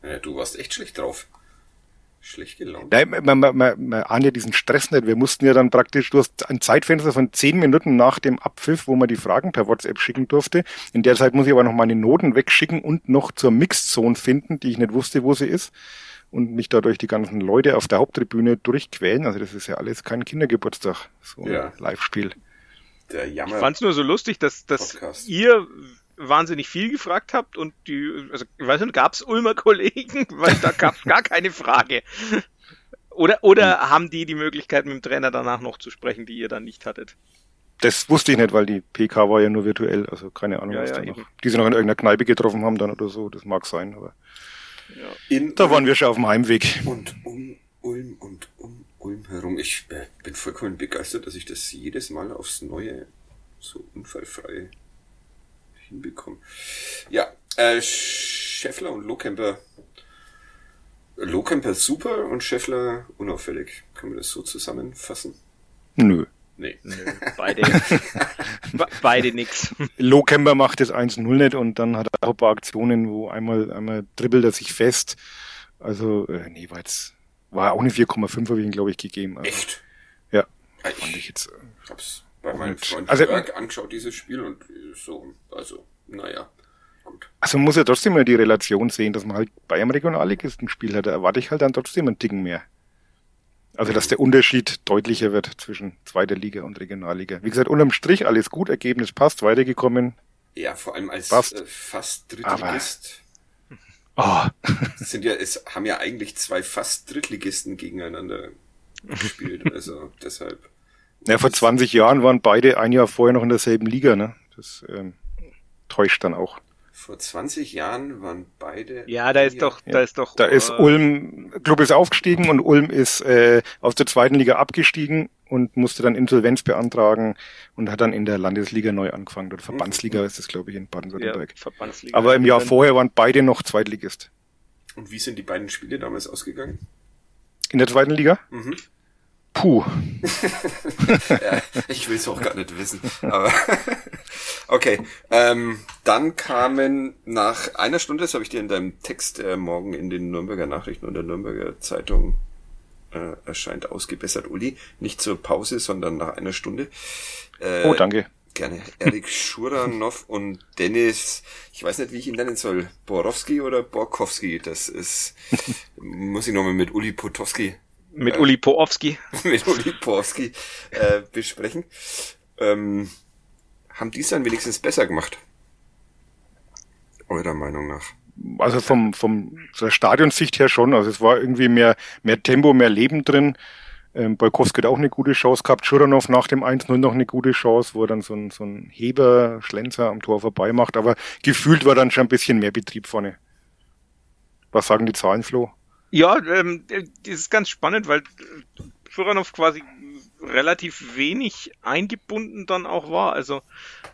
Speaker 2: Ja, du warst echt schlecht drauf. Schlecht gelaunt?
Speaker 3: Nein, man, man, man, man ahnt ja diesen Stress nicht. Wir mussten ja dann praktisch, du hast ein Zeitfenster von zehn Minuten nach dem Abpfiff, wo man die Fragen per WhatsApp schicken durfte. In der Zeit muss ich aber noch meine Noten wegschicken und noch zur Mixzone finden, die ich nicht wusste, wo sie ist. Und mich dadurch die ganzen Leute auf der Haupttribüne durchquälen. Also das ist ja alles kein Kindergeburtstag, so ein
Speaker 2: Ja.
Speaker 3: Live-Spiel.
Speaker 2: Der Jammer.
Speaker 4: Ich fand's nur so lustig, dass, dass
Speaker 2: Podcast.
Speaker 4: ihr wahnsinnig viel gefragt habt und die, also ich weiß nicht, gab's Ulmer Kollegen, weil da gab's gar keine Frage. Oder, oder
Speaker 3: Hm.
Speaker 4: haben die die Möglichkeit, mit dem Trainer danach noch zu sprechen, die ihr dann nicht hattet?
Speaker 3: Das wusste ich nicht, weil die PK war ja nur virtuell, also keine Ahnung,
Speaker 4: Ja,
Speaker 3: was
Speaker 4: ja,
Speaker 3: da noch. Die sie noch in irgendeiner Kneipe getroffen haben dann oder so, das mag sein, aber
Speaker 2: In
Speaker 3: da waren wir schon auf dem Heimweg.
Speaker 2: und um Ulm und um Ulm herum. Ich äh, bin vollkommen begeistert, dass ich das jedes Mal aufs Neue so unfallfrei hinbekomme. Ja, äh, Scheffler und Lohkemper. Lohkemper super und Scheffler unauffällig. Können wir das so zusammenfassen?
Speaker 3: Nö.
Speaker 2: Nee.
Speaker 4: Nö, beide, be- beide nix.
Speaker 3: Lohkemper macht das 1-0 nicht und dann hat er auch ein paar Aktionen, wo einmal, einmal dribbelt er sich fest. Also, äh, nee, war jetzt, war auch eine 4,5 habe ich ihm, glaube ich, gegeben. Also,
Speaker 2: Echt?
Speaker 3: Ja,
Speaker 2: Ah,
Speaker 3: fand ich
Speaker 2: Ich
Speaker 3: jetzt. äh,
Speaker 2: hab's bei meinem
Speaker 3: Und-
Speaker 2: Freund
Speaker 3: also-
Speaker 2: Jörg angeschaut, dieses Spiel, und so, also, naja, gut.
Speaker 3: Also man muss ja trotzdem mal die Relation sehen, dass man halt bei einem Regionalligisten spielt hat. Da erwarte ich halt dann trotzdem einen Ticken mehr. Also dass der Unterschied deutlicher wird zwischen zweiter Liga und Regionalliga. Wie gesagt, unterm Strich alles gut, Ergebnis passt, weitergekommen.
Speaker 2: Ja, vor allem als
Speaker 3: Passt.
Speaker 2: äh, fast Drittligist.
Speaker 3: Oh,
Speaker 2: Es sind ja, es haben ja eigentlich zwei fast Drittligisten gegeneinander gespielt, also deshalb.
Speaker 3: Ja, vor 20 Jahren waren beide ein Jahr vorher noch in derselben Liga, ne? Das ähm, täuscht dann auch.
Speaker 2: Vor 20 Jahren waren beide.
Speaker 4: Ja, da ist doch, da ist doch.
Speaker 3: Da ist
Speaker 4: äh,
Speaker 3: Ulm, Club ist aufgestiegen und Ulm ist äh, aus der zweiten Liga abgestiegen und musste dann Insolvenz beantragen und hat dann in der Landesliga neu angefangen. Oder Verbandsliga ist das, glaube ich, in
Speaker 4: ja,
Speaker 3: Baden-Württemberg.
Speaker 4: Verbandsliga.
Speaker 3: Aber im Jahr vorher waren beide noch Zweitligist.
Speaker 2: Und wie sind die beiden Spiele damals ausgegangen?
Speaker 3: In der zweiten Liga?
Speaker 2: Mhm.
Speaker 3: Puh.
Speaker 2: ja, ich will es auch gar nicht wissen. Aber okay. Ähm, dann kamen nach einer Stunde, das habe ich dir in deinem Text äh, morgen in den Nürnberger Nachrichten und der Nürnberger Zeitung äh, erscheint ausgebessert, Uli. Nicht zur Pause, sondern nach einer Stunde. Äh,
Speaker 3: Oh, danke.
Speaker 2: Gerne. Erik Schuranov und Dennis, ich weiß nicht, wie ich ihn nennen soll. Borowski oder Borkowski? Das ist, muss ich nochmal mit Uli Potowski
Speaker 4: mit Uli Poowski.
Speaker 2: mit Uli Borowski äh, besprechen. Ähm, haben die es dann wenigstens besser gemacht? Eurer Meinung nach?
Speaker 3: Also vom, vom so der Stadionsicht her schon. Also es war irgendwie mehr, mehr Tempo, mehr Leben drin. Ähm, Bolkowski hat auch eine gute Chance gehabt. Schuranov nach dem 1-0 noch eine gute Chance, wo er dann so ein, so ein Heber, Schlenzer am Tor vorbei macht. Aber gefühlt war dann schon ein bisschen mehr Betrieb vorne. Was sagen die Zahlen, Flo?
Speaker 4: Ja, ähm, das ist ganz spannend, weil Schuranov quasi relativ wenig eingebunden dann auch war, also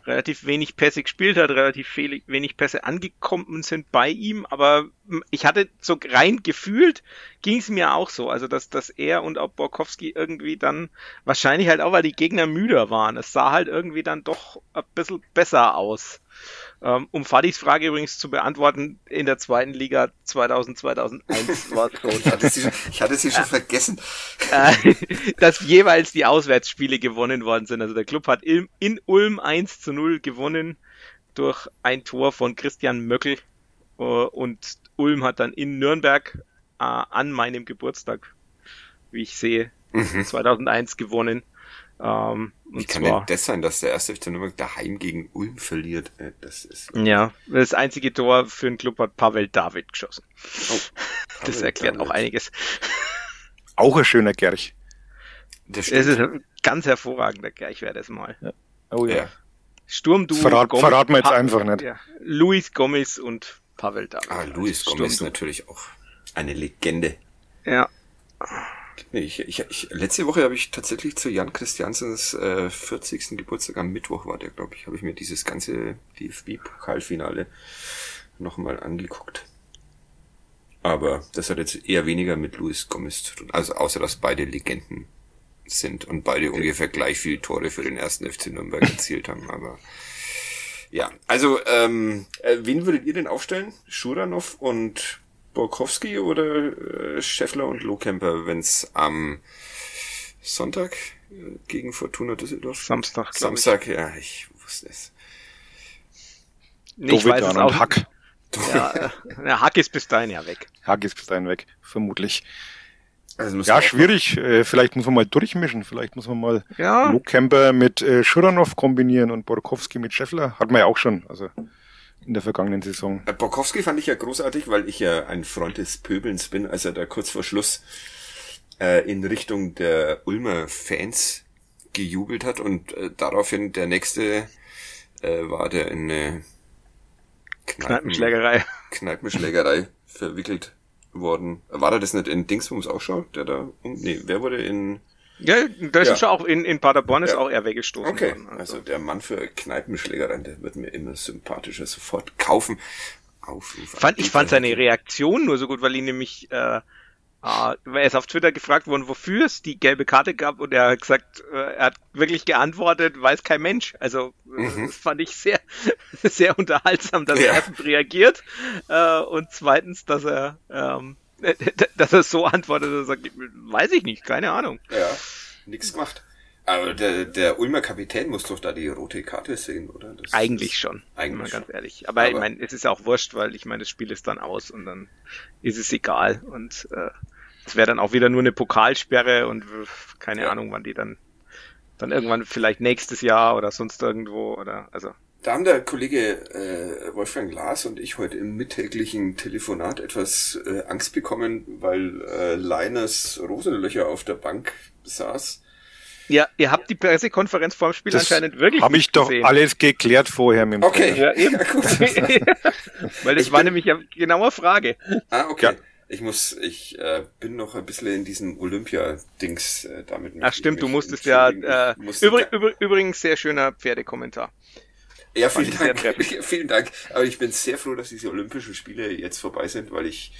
Speaker 4: relativ wenig Pässe gespielt hat, relativ wenig Pässe angekommen sind bei ihm, aber ich hatte so rein gefühlt, ging es mir auch so, also dass, dass er und auch Borkowski irgendwie dann, wahrscheinlich halt auch, weil die Gegner müder waren, es sah halt irgendwie dann doch ein bisschen besser aus. Ähm, Um Fadis Frage übrigens zu beantworten, in der zweiten Liga 2000, 2001 war es so,
Speaker 2: Ich hatte sie schon, ich hatte sie schon vergessen.
Speaker 4: äh, dass jeweils die Auswärtsspiele gewonnen worden sind. Also der Club hat in, in Ulm 1 zu 0 gewonnen durch ein Tor von Christian Möckel äh, und Ulm hat dann in Nürnberg äh, an meinem Geburtstag, wie ich sehe,
Speaker 2: Mhm.
Speaker 4: 2001 gewonnen. Ähm,
Speaker 2: Wie kann denn
Speaker 4: zwar,
Speaker 2: das sein, dass der erste FC Nürnberg daheim gegen Ulm verliert? Äh, Das ist.
Speaker 4: ja, das einzige Tor für den Club hat Pavel David geschossen.
Speaker 2: Oh,
Speaker 4: Das
Speaker 2: Pavel
Speaker 4: erklärt
Speaker 2: David.
Speaker 4: auch einiges.
Speaker 3: Auch ein schöner Gerch.
Speaker 2: Das
Speaker 4: Es ist ein ganz hervorragender Gleich wäre das mal.
Speaker 3: Oh
Speaker 2: Ja.
Speaker 4: Sturmduo.
Speaker 3: Verrat- verraten wir jetzt
Speaker 4: Pa-
Speaker 3: einfach nicht.
Speaker 4: Ja. Luis Gomez und Pavel David.
Speaker 2: Ah, Luis Gomez natürlich auch eine Legende.
Speaker 4: Ja.
Speaker 2: Nee, ich, ich, ich, letzte Woche habe ich tatsächlich zu Jan Christiansens äh, 40. Geburtstag am Mittwoch war der, glaube ich, habe ich mir dieses ganze DFB-Pokalfinale nochmal angeguckt. Aber das hat jetzt eher weniger mit Luis Gomez zu tun. Also außer dass beide Legenden sind und beide ungefähr gleich viele Tore für den ersten FC Nürnberg erzielt haben. Aber ja, also ähm, äh, wen würdet ihr denn aufstellen? Schuranov und Borkowski oder äh, Scheffler und Lohkemper, wenn es am Sonntag äh, gegen Fortuna Düsseldorf?
Speaker 4: Samstag.
Speaker 2: Samstag, ich. ja, ich wusste es.
Speaker 4: Nee, ich weiß es auch. Hack. Ja, der Hack ist bis dahin ja weg.
Speaker 3: Hack ist bis dahin weg, vermutlich. Also ja, schwierig. Äh, vielleicht muss man mal durchmischen. Vielleicht muss man mal ja. Lohkemper mit äh, Schuranov kombinieren und Borkowski mit Scheffler. Hat man ja auch schon. Also in der vergangenen Saison.
Speaker 2: Äh, Borkowski fand ich ja großartig, weil ich ja ein Freund des Pöbelns bin, als er da kurz vor Schluss äh, in Richtung der Ulmer Fans gejubelt hat und äh, daraufhin der nächste äh, war der in eine
Speaker 4: Kneipen Kneipenschlägerei.
Speaker 2: Kneipenschlägerei verwickelt worden. War er das nicht in Dingsbums auch schon? Der da, nee, wer wurde in
Speaker 4: ja, da ist ja. schon auch in, in Paderborn ist ja. auch er weggestoßen.
Speaker 2: Okay, worden, also. also. der Mann für Kneipenschlägereien, der wird mir immer sympathischer sofort kaufen.
Speaker 4: Aufruf fand, ich fand seine Reaktion nur so gut, weil ihn nämlich äh, Uh, er ist auf Twitter gefragt worden, wofür es die gelbe Karte gab und er hat gesagt, äh, er hat wirklich geantwortet, weiß kein Mensch. Also äh, mhm. das fand ich sehr, sehr unterhaltsam, dass ja. er erstens reagiert äh, und zweitens, dass er ähm, dass er so antwortet, dass er sagt, weiß ich nicht, keine Ahnung.
Speaker 2: Ja, nichts gemacht. Aber der, der Ulmer Kapitän muss doch da die rote Karte sehen, oder?
Speaker 4: Das, eigentlich das, schon, eigentlich mal ganz ehrlich. Aber, Aber, ich meine, es ist auch wurscht, weil ich meine, das Spiel ist dann aus und dann ist es egal. Und äh, es wäre dann auch wieder nur eine Pokalsperre und keine ja. Ahnung, wann die dann dann irgendwann vielleicht nächstes Jahr oder sonst irgendwo oder also
Speaker 2: da haben der Kollege äh, Wolfgang Glas und ich heute im mittäglichen Telefonat etwas äh, Angst bekommen, weil äh, Leiners Rosenlöcher auf der Bank saß.
Speaker 4: Ja, ihr habt die Pressekonferenz vor dem Spiel das anscheinend wirklich
Speaker 3: Habe ich doch gesehen. alles geklärt vorher mit
Speaker 2: dem Okay, ja, eben. Ja, gut.
Speaker 4: weil das ich war bin... nämlich eine genaue Frage.
Speaker 2: Ah, okay. Ja. Ich muss, ich äh, bin noch ein bisschen in diesem Olympia-Dings äh, damit.
Speaker 4: Ach stimmt, du musstest ja. Äh, musste übr übr übrigens sehr schöner Pferdekommentar.
Speaker 2: Ja, vielen Dank. vielen Dank. Aber ich bin sehr froh, dass diese Olympischen Spiele jetzt vorbei sind, weil ich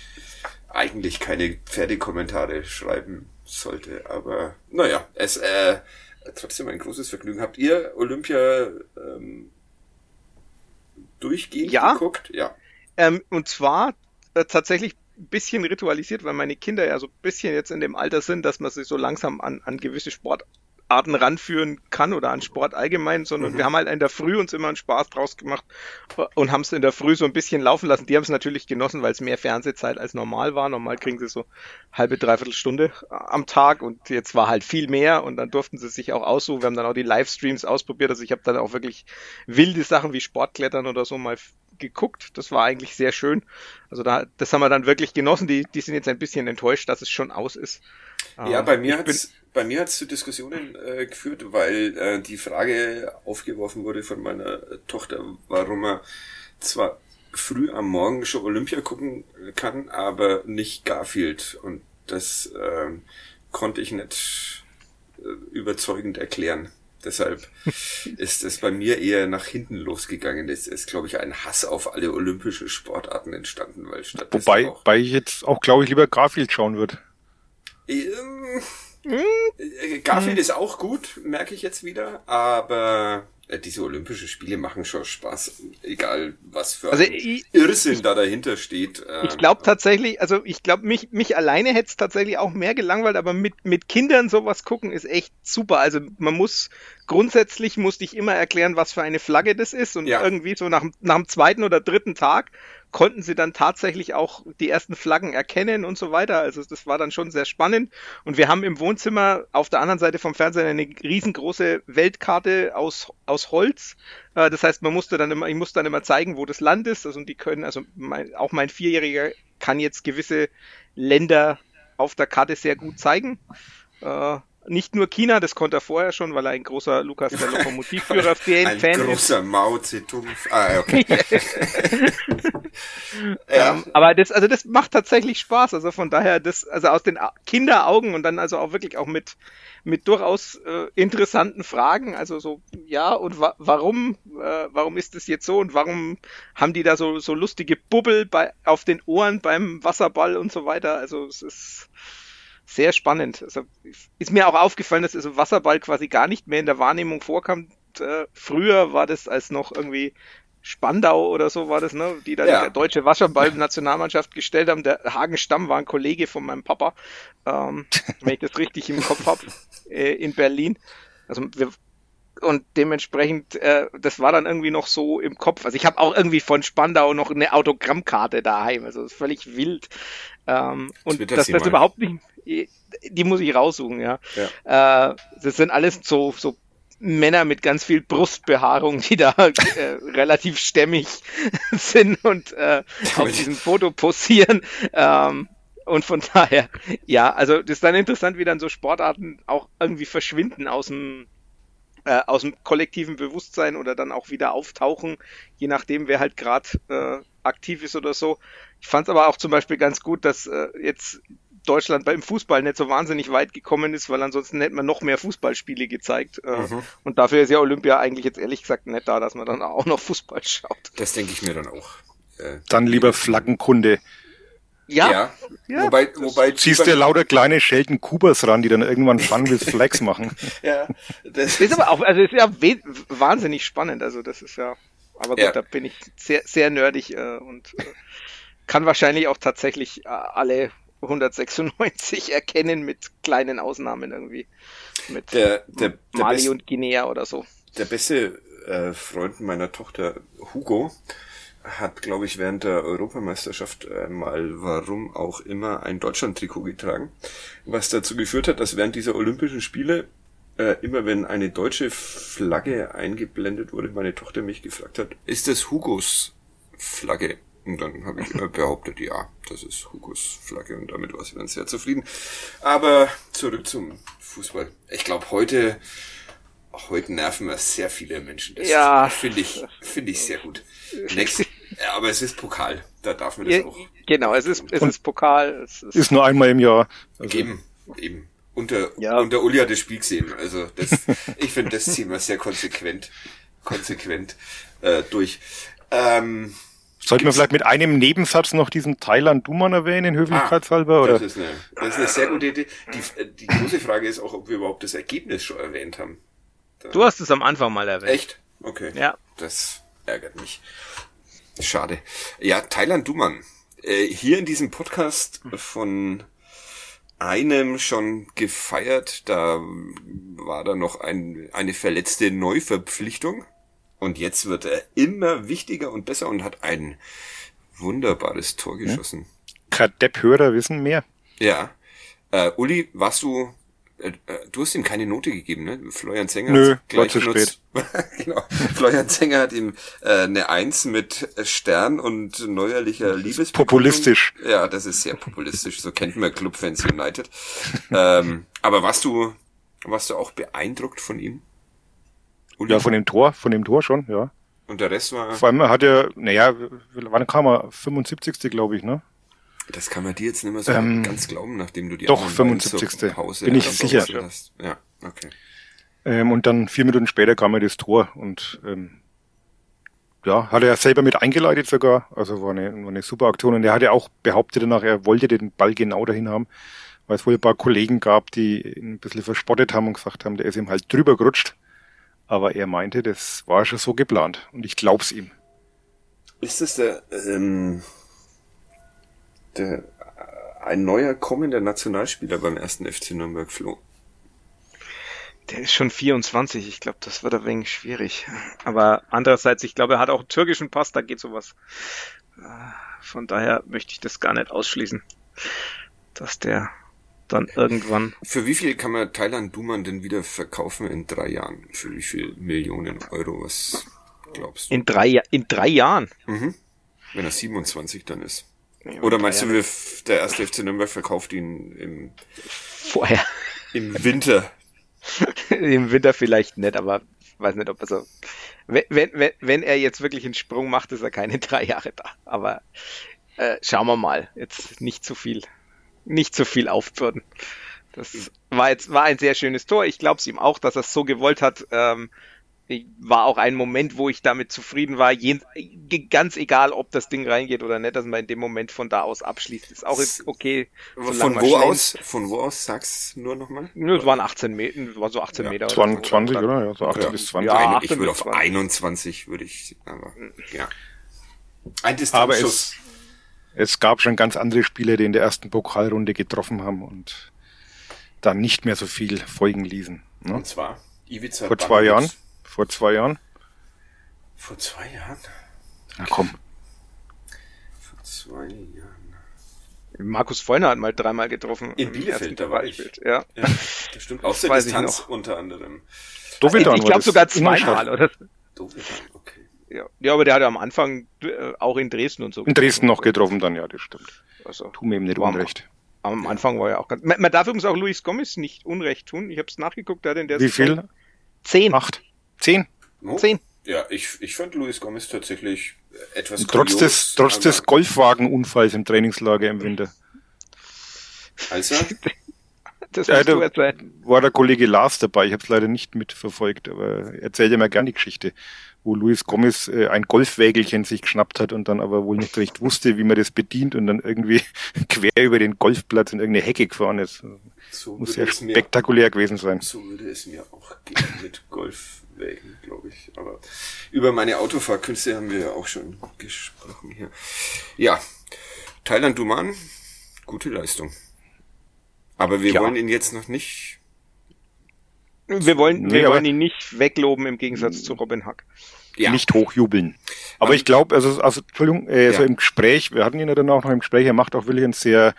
Speaker 2: eigentlich keine Pferdekommentare schreiben sollte. Aber naja, es äh, trotzdem ein großes Vergnügen. Habt ihr Olympia ähm, durchgehend
Speaker 4: ja.
Speaker 2: geguckt?
Speaker 4: Ja. Ähm, und zwar äh, tatsächlich ein bisschen ritualisiert, weil meine Kinder ja so ein bisschen jetzt in dem Alter sind, dass man sich so langsam an, an gewisse Sport Arten ranführen kann oder an Sport allgemein, sondern mhm. wir haben halt in der Früh uns immer einen Spaß draus gemacht und haben es in der Früh so ein bisschen laufen lassen. Die haben es natürlich genossen, weil es mehr Fernsehzeit als normal war. Normal kriegen sie so halbe, dreiviertel Stunde am Tag und jetzt war halt viel mehr und dann durften sie sich auch aussuchen. Wir haben dann auch die Livestreams ausprobiert. Also ich habe dann auch wirklich wilde Sachen wie Sportklettern oder so mal geguckt. Das war eigentlich sehr schön. Also da, das haben wir dann wirklich genossen. Die, die sind jetzt ein bisschen enttäuscht, dass es schon aus ist.
Speaker 2: Ja, bei mir hat's, bei mir hat's zu Diskussionen äh, geführt, weil äh, die Frage aufgeworfen wurde von meiner Tochter, warum er zwar früh am Morgen schon Olympia gucken kann, aber nicht Garfield. Und das äh, konnte ich nicht äh, überzeugend erklären. Deshalb ist es bei mir eher nach hinten losgegangen. Es ist, glaube ich, ein Hass auf alle olympische Sportarten entstanden, weil
Speaker 3: statt Wobei, wobei ich jetzt auch, glaube ich, lieber Garfield schauen würde.
Speaker 2: Ähm, hm? Garfield hm. ist auch gut, merke ich jetzt wieder, aber äh, diese Olympischen Spiele machen schon Spaß, egal was für
Speaker 4: also ich,
Speaker 2: Irrsinn ich, da dahinter steht.
Speaker 4: Äh, ich glaube tatsächlich, also ich glaube, mich, mich alleine hätte es tatsächlich auch mehr gelangweilt, aber mit, mit Kindern sowas gucken ist echt super. Also man muss, grundsätzlich musste ich immer erklären, was für eine Flagge das ist und ja. irgendwie so nach, nach dem zweiten oder dritten Tag konnten sie dann tatsächlich auch die ersten Flaggen erkennen und so weiter. Also das war dann schon sehr spannend. Und wir haben im Wohnzimmer auf der anderen Seite vom Fernseher eine riesengroße Weltkarte aus, aus Holz. Äh, das heißt, man musste dann immer, ich musste dann immer zeigen, wo das Land ist. Also die können, also mein, auch mein Vierjähriger kann jetzt gewisse Länder auf der Karte sehr gut zeigen. Nicht nur China, das konnte er vorher schon, weil er ein großer Lukas der Lokomotivführer Fan
Speaker 2: ist. Ein großer Mao Zedong. Ah, okay.
Speaker 4: ja. Ähm, aber das, also das macht tatsächlich Spaß. Also von daher, das, also aus den Kinderaugen und dann also auch wirklich auch mit, mit durchaus äh, interessanten Fragen. Also so, ja, und wa warum, äh, warum ist das jetzt so und warum haben die da so, so lustige Bubbel bei, auf den Ohren beim Wasserball und so weiter? Also es ist, sehr spannend. Also ist mir auch aufgefallen, dass also Wasserball quasi gar nicht mehr in der Wahrnehmung vorkam. Äh, früher war das als noch irgendwie Spandau oder so war das, ne? Die da
Speaker 2: Ja.
Speaker 4: die deutsche Wasserball-Nationalmannschaft gestellt haben. Der Hagen Stamm war ein Kollege von meinem Papa, ähm, wenn ich das richtig im Kopf habe, äh, in Berlin. Also wir, und dementsprechend, äh, das war dann irgendwie noch so im Kopf. Also ich habe auch irgendwie von Spandau noch eine Autogrammkarte daheim. Also das ist völlig wild. Ähm, und dass das
Speaker 2: mal.
Speaker 4: überhaupt nicht, die muss ich raussuchen, ja. Äh, das sind alles so, so Männer mit ganz viel Brustbehaarung, die da äh, relativ stämmig sind und äh, auf diesem Foto posieren. Ähm, und von daher, ja, also das ist dann interessant, wie dann so Sportarten auch irgendwie verschwinden aus dem äh, aus dem kollektiven Bewusstsein oder dann auch wieder auftauchen, je nachdem, wer halt gerade äh, aktiv ist oder so. Ich fand es aber auch zum Beispiel ganz gut, dass äh, jetzt Deutschland beim Fußball nicht so wahnsinnig weit gekommen ist, weil ansonsten hätten wir noch mehr Fußballspiele gezeigt. Äh,
Speaker 2: Mhm.
Speaker 4: Und dafür ist ja Olympia eigentlich jetzt ehrlich gesagt nicht da, dass man dann auch noch Fußball schaut.
Speaker 2: Das denke ich mir dann auch. Äh,
Speaker 3: Dann lieber Flaggenkunde.
Speaker 4: Ja,
Speaker 2: ja.
Speaker 4: ja,
Speaker 2: wobei, wobei
Speaker 3: Siehst du lauter kleine Sheldon Kubas ran, die dann irgendwann Fun with Flags machen.
Speaker 2: ja, das
Speaker 4: ist aber auch, also ist ja wahnsinnig spannend. Also das ist ja, aber gut,
Speaker 2: Ja.
Speaker 4: da bin ich sehr, sehr nerdig äh, und äh, kann wahrscheinlich auch tatsächlich äh, alle 196 erkennen mit kleinen Ausnahmen irgendwie. Mit
Speaker 2: der, der, der,
Speaker 4: Mali
Speaker 2: best,
Speaker 4: und Guinea oder so.
Speaker 2: der beste äh, Freund meiner Tochter, Hugo, hat, glaube ich, während der Europameisterschaft äh, mal, warum auch immer, ein Deutschland-Trikot getragen, was dazu geführt hat, dass während dieser Olympischen Spiele äh, immer wenn eine deutsche Flagge eingeblendet wurde, meine Tochter mich gefragt hat, ist das Hugos Flagge? Und dann habe ich immer behauptet, ja, das ist Hugos Flagge und damit war sie dann sehr zufrieden. Aber zurück zum Fußball. Ich glaube, heute, heute nerven wir sehr viele Menschen. Das
Speaker 4: Ja.
Speaker 2: finde ich, finde ich sehr gut. Next, ja, aber es ist Pokal, da darf man das
Speaker 4: Ja,
Speaker 2: auch
Speaker 4: genau, es ist, es ist Pokal. Es ist,
Speaker 3: Ist nur einmal im Jahr. Also,
Speaker 2: geben. Eben. Unter,
Speaker 4: Ja.
Speaker 2: unter Uli hat das Spiel gesehen. Also das, ich finde, das ziehen wir sehr konsequent, konsequent äh, durch. Ähm,
Speaker 3: Sollten wir vielleicht mit einem Nebensatz noch diesen Thailand Duman erwähnen, höflichkeitshalber? Oder?
Speaker 2: das, ist eine, das ist eine sehr gute Idee. Die, die große Frage ist auch, ob wir überhaupt das Ergebnis schon erwähnt haben.
Speaker 4: du hast es am Anfang mal erwähnt.
Speaker 2: Echt? Okay.
Speaker 4: Ja.
Speaker 2: Das ärgert mich. Schade. Ja, Thailand Duman. Äh, hier in diesem Podcast von einem schon gefeiert. Da war da noch ein, eine verletzte Neuverpflichtung. Und jetzt wird er immer wichtiger und besser und hat ein wunderbares Tor geschossen.
Speaker 3: Kadepp-Hörer wissen mehr.
Speaker 2: Ja. Äh, Uli, warst du, du hast ihm keine Note gegeben, ne? Florian Zenger
Speaker 3: Nö,
Speaker 2: gleich
Speaker 3: zu
Speaker 2: genutzt. genau. Florian Zenger hat ihm äh, eine Eins mit Stern und neuerlicher Liebes.
Speaker 3: Populistisch.
Speaker 2: Ja, das ist sehr populistisch. So kennt man Clubfans United. ähm, aber warst du, warst du auch beeindruckt von ihm? Uli?
Speaker 3: Ja, von dem Tor, von dem Tor schon, ja.
Speaker 2: und der Rest war,
Speaker 3: Vor allem hat er, naja, wann kam er? 75. glaube ich, ne?
Speaker 2: Das kann man dir jetzt nicht mehr so
Speaker 3: Ähm,
Speaker 2: ganz glauben, nachdem du die
Speaker 3: doch,
Speaker 2: anderen beiden zur
Speaker 3: 75..
Speaker 2: Pause
Speaker 3: Bin ich sicher.
Speaker 2: Hast. Ja, okay.
Speaker 3: Ähm, und dann vier Minuten später kam er das Tor und ähm, ja, hat er selber mit eingeleitet sogar. Also war eine, war eine super Aktion. Und er hat ja auch behauptet danach, er wollte den Ball genau dahin haben, weil es wohl ein paar Kollegen gab, die ihn ein bisschen verspottet haben und gesagt haben, der ist ihm halt drüber gerutscht. Aber er meinte, das war schon so geplant. Und ich glaub's ihm.
Speaker 2: Ist es der, ähm, der, äh, ein neuer kommender Nationalspieler beim ersten FC Nürnberg, Flo?
Speaker 4: Der ist schon 24, ich glaube, das wird ein wenig schwierig. Aber andererseits, ich glaube, er hat auch einen türkischen Pass, da geht sowas. Äh, Von daher möchte ich das gar nicht ausschließen, dass der dann irgendwann.
Speaker 2: Für wie viel kann man Thailand Duman denn wieder verkaufen in drei Jahren? Für wie viel Millionen Euro? Was glaubst du?
Speaker 4: In drei, in drei Jahren.
Speaker 2: Mhm. Wenn er 27 dann ist.
Speaker 4: Ja,
Speaker 2: Oder
Speaker 4: in
Speaker 2: meinst du, wir der erste FC Nürnberg verkauft ihn im,
Speaker 4: Vorher.
Speaker 2: im Winter?
Speaker 4: Im Winter vielleicht nicht, aber ich weiß nicht, ob er so. Wenn, wenn, wenn- wenn er jetzt wirklich einen Sprung macht, ist er keine drei Jahre da. Aber äh, schauen wir mal. Jetzt nicht zu viel. Nicht zu viel aufbürden. Das war jetzt war ein sehr schönes Tor. Ich glaube es ihm auch, dass er es so gewollt hat. Ähm, war auch ein Moment, wo ich damit zufrieden war, je, ganz egal, ob das Ding reingeht oder nicht, dass man in dem Moment von da aus abschließt. Ist auch okay.
Speaker 2: Von wo aus? Von wo aus sag's nur nochmal?
Speaker 4: Nö, es waren 18 Meter, war so 18 ja, Meter.
Speaker 3: 20, oder, 20 oder? Ja, so 18 ja. bis 20.
Speaker 2: Ja, ich würde auf 20. 21 würde ich, aber ja.
Speaker 3: Ein aber es, es gab schon ganz andere Spieler, die in der ersten Pokalrunde getroffen haben und dann nicht mehr so viel folgen ließen.
Speaker 2: Ne? Und zwar
Speaker 3: Ivica Vor zwei Jahren. Vor zwei Jahren?
Speaker 2: Vor zwei Jahren?
Speaker 3: Na komm.
Speaker 2: Vor zwei Jahren.
Speaker 4: Markus Feuna hat mal dreimal getroffen.
Speaker 2: In Bielefeld, da war ich.
Speaker 4: Ja. ja.
Speaker 2: Das stimmt. Aus der Distanz unter anderem.
Speaker 4: Dovedan ich glaube sogar zweimal, oder?
Speaker 2: Dovedan, okay.
Speaker 4: Ja. ja, aber der hat ja am Anfang äh, auch in Dresden und so.
Speaker 3: In Dresden noch getroffen dann, ja, das stimmt. Also, tu mir eben nicht unrecht.
Speaker 4: Am, am Anfang war ja auch ganz. Man, man darf übrigens auch Luis Gomez nicht unrecht tun. Ich habe es nachgeguckt, hat in der
Speaker 3: Wie viel?
Speaker 4: Zehn.
Speaker 3: Acht. Zehn?
Speaker 2: Oh. Zehn. Ja, ich, ich fand Luis Gomez tatsächlich etwas
Speaker 3: Trotz kurios, des, trotz des Golfwagenunfalls im Trainingslager im Winter.
Speaker 2: Also?
Speaker 3: das ja, da war der Kollege Lars dabei. Ich habe es leider nicht mitverfolgt, aber erzählt ja mal gerne die Geschichte, wo Luis Gomez äh, ein Golfwägelchen sich geschnappt hat und dann aber wohl nicht recht wusste, wie man das bedient und dann irgendwie quer über den Golfplatz in irgendeine Hecke gefahren ist. So Muss sehr spektakulär
Speaker 2: mir,
Speaker 3: gewesen sein.
Speaker 2: So würde es mir auch gehen mit Golfwägen, glaube ich. Aber über meine Autofahrkünste haben wir ja auch schon gesprochen hier. Ja, Thailand Duman, gute Leistung. Aber wir ja. wollen ihn jetzt noch nicht.
Speaker 4: Wir wollen, nee, wir wollen ihn nicht wegloben im Gegensatz zu Robin Hack.
Speaker 3: Ja. Nicht hochjubeln. Aber um, ich glaube, also, also Entschuldigung, äh, ja. so im Gespräch, wir hatten ihn ja dann auch noch im Gespräch, er macht auch wirklich einen sehr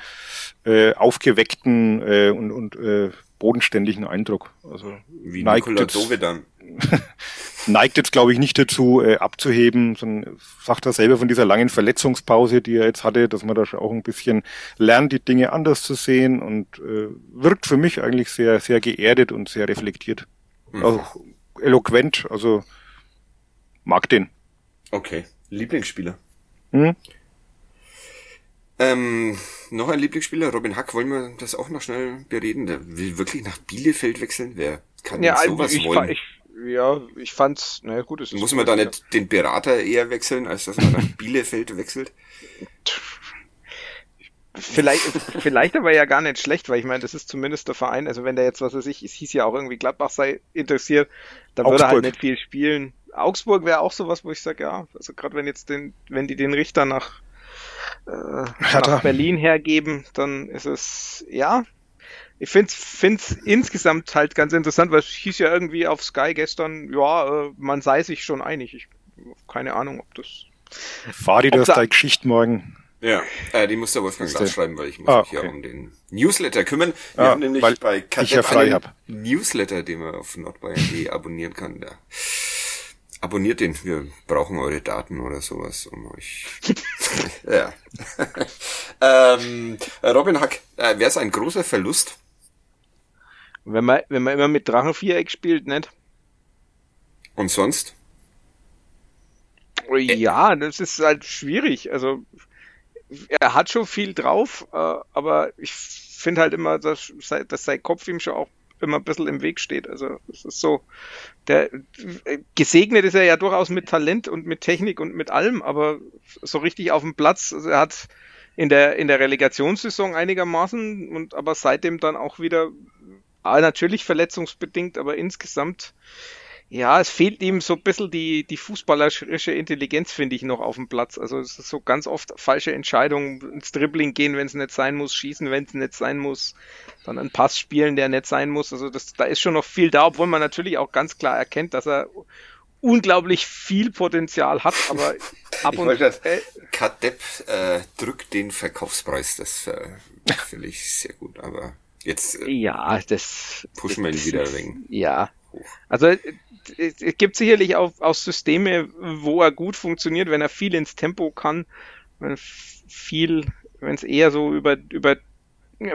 Speaker 3: äh, aufgeweckten äh, und, und äh, bodenständigen Eindruck. Also
Speaker 2: wie Nikola Dove dann.
Speaker 3: neigt jetzt, glaube ich, nicht dazu, äh, abzuheben, sondern sagt er selber von dieser langen Verletzungspause, die er jetzt hatte, dass man da schon auch ein bisschen lernt, die Dinge anders zu sehen und äh, wirkt für mich eigentlich sehr, sehr geerdet und sehr reflektiert. Mhm. Also eloquent, also mag den.
Speaker 2: Okay. Lieblingsspieler? Hm? Ähm, noch ein Lieblingsspieler, Robin Hack, wollen wir das auch noch schnell bereden? Der will wirklich nach Bielefeld wechseln? Wer kann ja, sowas
Speaker 4: ich,
Speaker 2: wollen?
Speaker 4: Ich, ja, ich fand's, naja gut, es
Speaker 2: ist. Muss man da nicht den Berater eher wechseln, als dass man nach Bielefeld wechselt?
Speaker 4: Vielleicht, vielleicht aber ja gar nicht schlecht, weil ich meine, das ist zumindest der Verein, also wenn der jetzt, was weiß ich, es hieß ja auch irgendwie Gladbach sei interessiert, dann Augsburg. würde er halt nicht viel spielen. Augsburg wäre auch sowas, wo ich sage, ja, also gerade wenn jetzt den, wenn die den Richter nach, äh, nach Berlin hergeben, dann ist es, ja, ich finde es insgesamt halt ganz interessant, weil es hieß ja irgendwie auf Sky gestern, ja, äh, man sei sich schon einig. Ich keine Ahnung, ob das.
Speaker 3: Fahr die das da Geschichte morgen.
Speaker 2: Ja, äh, die muss der Wolfgang Glas schreiben, weil ich muss ah, mich okay. ja um den Newsletter kümmern. Wir ah, haben nämlich bei
Speaker 3: Kadepp ja frei hab.
Speaker 2: Newsletter, den man auf nordbayern.de abonnieren kann. Da. Abonniert den, wir brauchen eure Daten oder sowas, um euch. ja. ähm, Robin Hack, äh, wäre es ein großer Verlust,
Speaker 4: wenn man, wenn man immer mit Drachenviereck spielt, nicht?
Speaker 2: Und sonst?
Speaker 4: Ja, das ist halt schwierig. Also er hat schon viel drauf, äh, aber ich finde halt immer, dass, dass sein Kopf ihm schon auch immer ein bisschen im Weg steht. Also es ist so, der gesegnet ist er ja durchaus mit Talent und mit Technik und mit allem, aber so richtig auf dem Platz, also er hat in der in der Relegationssaison einigermaßen und aber seitdem dann auch wieder natürlich verletzungsbedingt, aber insgesamt, ja, es fehlt ihm so ein bisschen die, die fußballerische Intelligenz, finde ich, noch auf dem Platz. Also es ist so ganz oft falsche Entscheidungen, ins Dribbling gehen, wenn es nicht sein muss, schießen, wenn es nicht sein muss, dann einen Pass spielen, der nicht sein muss. Also das, da ist schon noch viel da, obwohl man natürlich auch ganz klar erkennt, dass er unglaublich viel Potenzial hat, aber
Speaker 2: ab ich und zu. Kadepp äh, drückt den Verkaufspreis, das äh, finde ich sehr gut, aber Jetzt
Speaker 4: äh, ja, das
Speaker 2: pushen wir ihn wieder wegen.
Speaker 4: Ja. Also es gibt sicherlich auch, auch Systeme, wo er gut funktioniert, wenn er viel ins Tempo kann, wenn viel, wenn es eher so über über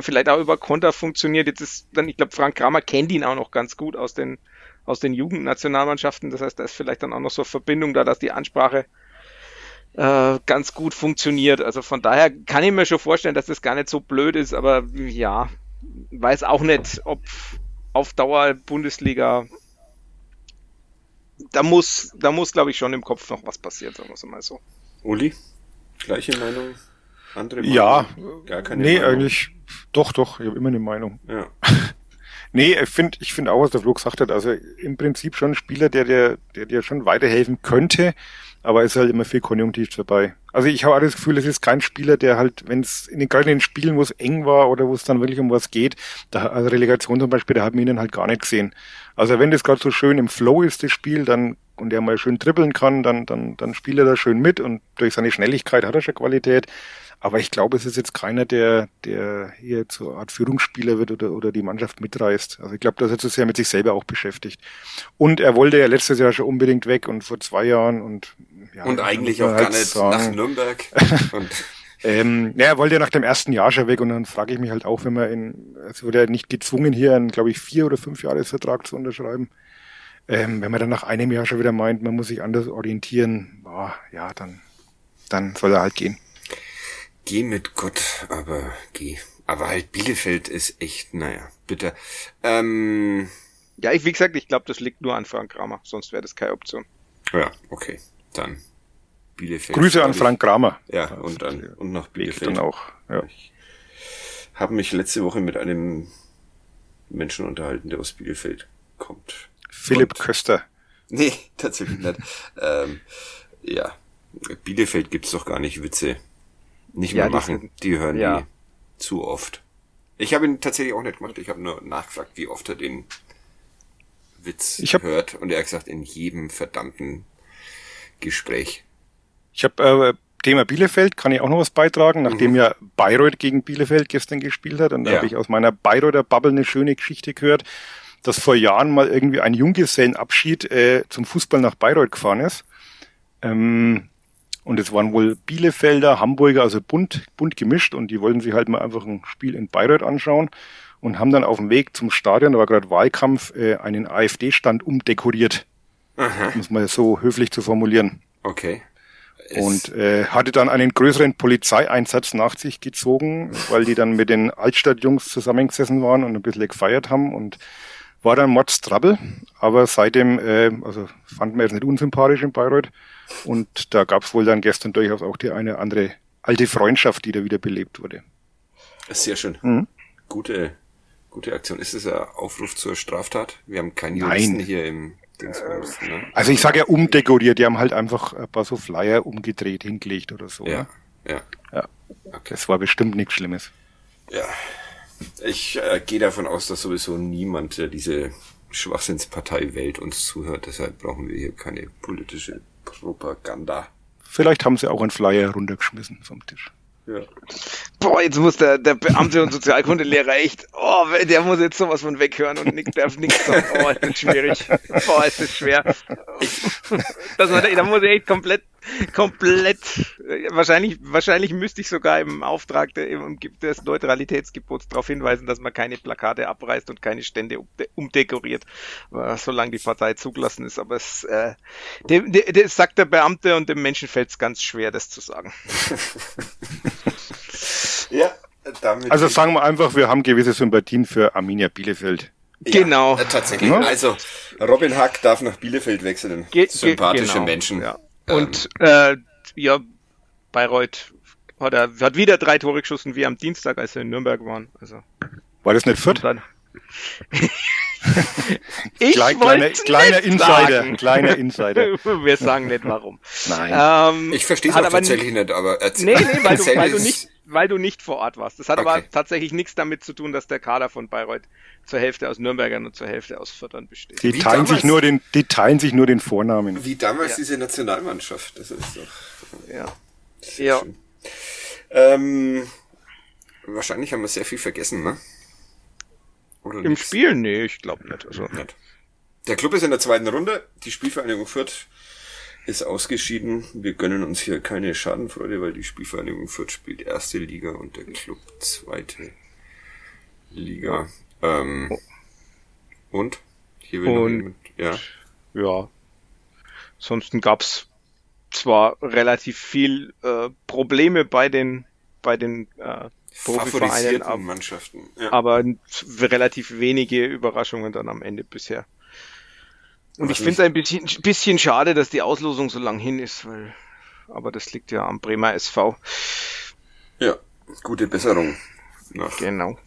Speaker 4: vielleicht auch über Konter funktioniert. Jetzt ist dann, ich glaube, Frank Kramer kennt ihn auch noch ganz gut aus den aus den Jugendnationalmannschaften. Das heißt, da ist vielleicht dann auch noch so Verbindung da, dass die Ansprache äh, ganz gut funktioniert. Also von daher kann ich mir schon vorstellen, dass das gar nicht so blöd ist, aber ja, weiß auch nicht, ob auf Dauer Bundesliga da muss, da muss, glaube ich, schon im Kopf noch was passieren, sagen wir es mal so.
Speaker 2: Uli, gleiche Meinung?
Speaker 3: Andere Meinung? Ja, gar keine nee, Meinung. eigentlich, doch, doch, ich habe immer eine Meinung. Ja. nee, ich finde, ich finde auch, was der Flo gesagt hat, also im Prinzip schon ein Spieler, der dir, der dir schon weiterhelfen könnte, aber es ist halt immer viel Konjunktiv dabei. Also ich habe auch das Gefühl, es ist kein Spieler, der halt, wenn es in den gerade in den Spielen, wo es eng war oder wo es dann wirklich um was geht, da, also Relegation zum Beispiel, da haben wir ihn halt gar nicht gesehen. Also wenn das gerade so schön im Flow ist, das Spiel, dann und er mal schön dribbeln kann, dann, dann, dann spielt er da schön mit und durch seine Schnelligkeit hat er schon Qualität. Aber ich glaube, es ist jetzt keiner, der, der hier zur Art Führungsspieler wird oder, oder die Mannschaft mitreißt. Also ich glaube, da ist er zu sehr mit sich selber auch beschäftigt. Und er wollte ja letztes Jahr schon unbedingt weg und vor zwei Jahren und
Speaker 2: ja, und eigentlich auch halt gar nicht sagen, nach Nürnberg.
Speaker 3: und ähm, ja, er wollte ja nach dem ersten Jahr schon weg und dann frage ich mich halt auch, wenn man in, es wurde ja nicht gezwungen, hier einen, glaube ich, vier oder fünf Jahresvertrag zu unterschreiben. Ähm, wenn man dann nach einem Jahr schon wieder meint, man muss sich anders orientieren, boah, ja, dann, dann soll er halt gehen.
Speaker 2: Geh mit Gott, aber geh. Aber halt Bielefeld ist echt, naja, bitte. Ähm,
Speaker 4: ja, ich, wie gesagt, ich glaube, das liegt nur an Frank Kramer, sonst wäre das keine Option.
Speaker 2: Ja, okay, dann
Speaker 3: Bielefeld. Grüße an Frank Kramer.
Speaker 2: Ja, und, an, und nach Bielefeld.
Speaker 3: Dann auch, ja.
Speaker 2: Ich habe mich letzte Woche mit einem Menschen unterhalten, der aus Bielefeld kommt.
Speaker 3: Philipp und, Köster.
Speaker 2: Nee, tatsächlich nicht. ähm, ja, Bielefeld gibt's doch gar nicht Witze nicht mehr ja, machen. Die, die hören ja. die zu oft. Ich habe ihn tatsächlich auch nicht gemacht. Ich habe nur nachgefragt, wie oft er den Witz ich hab, hört. Und er hat gesagt, in jedem verdammten Gespräch.
Speaker 3: Ich habe äh, Thema Bielefeld, kann ich auch noch was beitragen, nachdem mhm. ja Bayreuth gegen Bielefeld gestern gespielt hat. Und da ja. habe ich aus meiner Bayreuther Bubble eine schöne Geschichte gehört, dass vor Jahren mal irgendwie ein Junggesellenabschied äh, zum Fußball nach Bayreuth gefahren ist. Ähm, und es waren wohl Bielefelder, Hamburger, also bunt, bunt gemischt und die wollten sich halt mal einfach ein Spiel in Bayreuth anschauen und haben dann auf dem Weg zum Stadion, da war gerade Wahlkampf, äh, einen AfD-Stand umdekoriert. Aha. Um es mal so höflich zu formulieren.
Speaker 2: Okay.
Speaker 3: Und äh, hatte dann einen größeren Polizeieinsatz nach sich gezogen, weil die dann mit den Altstadtjungs zusammengesessen waren und ein bisschen gefeiert haben und war dann Mordstrubble, aber seitdem, äh, also fand man jetzt nicht unsympathisch in Bayreuth und da gab es wohl dann gestern durchaus auch die eine andere alte Freundschaft, die da wieder belebt wurde.
Speaker 2: Sehr schön. Mhm. Gute, gute Aktion. Ist es ein Aufruf zur Straftat? Wir haben keinen Juristen Nein. hier im Dingsbums,
Speaker 3: ne? Also ich sage ja umdekoriert, die haben halt einfach ein paar so Flyer umgedreht, hingelegt oder so.
Speaker 2: Ja,
Speaker 3: ne? ja. ja. Okay. Das war bestimmt nichts Schlimmes.
Speaker 2: Ja, ich äh, gehe davon aus, dass sowieso niemand, der diese Schwachsinnspartei wählt, uns zuhört. Deshalb brauchen wir hier keine politische Propaganda.
Speaker 3: Vielleicht haben sie auch einen Flyer runtergeschmissen vom Tisch.
Speaker 4: Ja. Boah, jetzt muss der, der Beamte und Sozialkundelehrer echt, oh, der muss jetzt sowas von weghören und nick, darf nichts sagen. Oh, ist das schwierig. Boah, ist das schwer. Das da muss ich echt komplett, komplett, wahrscheinlich, wahrscheinlich müsste ich sogar im Auftrag der, im, des Neutralitätsgebots darauf hinweisen, dass man keine Plakate abreißt und keine Stände umdekoriert, solange die Partei zugelassen ist. Aber es, äh, dem, dem, sagt der Beamte und dem Menschen fällt es ganz schwer, das zu sagen.
Speaker 3: ja, damit. Also sagen wir einfach, wir haben gewisse Sympathien für Arminia Bielefeld.
Speaker 4: Ja, genau.
Speaker 2: Äh, tatsächlich. Also, Robin Hack darf nach Bielefeld wechseln. Ge Sympathische genau. Menschen.
Speaker 4: Ja. Und, ähm. äh, ja, Bayreuth hat, er, hat wieder drei Tore geschossen wie am Dienstag, als wir in Nürnberg waren. Also.
Speaker 3: War das nicht Fürth?
Speaker 4: ich Klein, kleiner,
Speaker 3: kleiner Insider, sagen. kleiner Insider.
Speaker 4: Wir sagen nicht warum.
Speaker 2: Nein. Ähm, ich verstehe es auch tatsächlich nicht, aber
Speaker 4: erzähl, nee, nee, weil du, weil du nicht, weil du nicht vor Ort warst. Das hat okay. aber tatsächlich nichts damit zu tun, dass der Kader von Bayreuth zur Hälfte aus Nürnbergern und zur Hälfte aus Viertern besteht.
Speaker 3: Die teilen damals, sich nur den, die teilen sich nur den Vornamen.
Speaker 2: Wie damals ja. diese Nationalmannschaft. Das ist doch.
Speaker 4: Ja. Ja.
Speaker 2: Ähm, wahrscheinlich haben wir sehr viel vergessen, ne?
Speaker 4: Oder Im nix? Spiel? Nee, ich glaube nicht. Also.
Speaker 2: nicht. Der Club ist in der zweiten Runde. Die Spielvereinigung Fürth ist ausgeschieden. Wir gönnen uns hier keine Schadenfreude, weil die Spielvereinigung Fürth spielt erste Liga und der Club zweite Liga. Ähm. Und?
Speaker 4: Hier will und, jemand, ja. Ja. Ansonsten gab's zwar relativ viel äh, Probleme bei den bei den äh, Profivereinen,
Speaker 2: ab, Mannschaften,
Speaker 4: ja. aber relativ wenige Überraschungen dann am Ende bisher. Und ich finde es ein bisschen, bisschen schade, dass die Auslosung so lang hin ist, weil, aber das liegt ja am Bremer SV.
Speaker 2: Ja, gute Besserung.
Speaker 4: Nach, genau.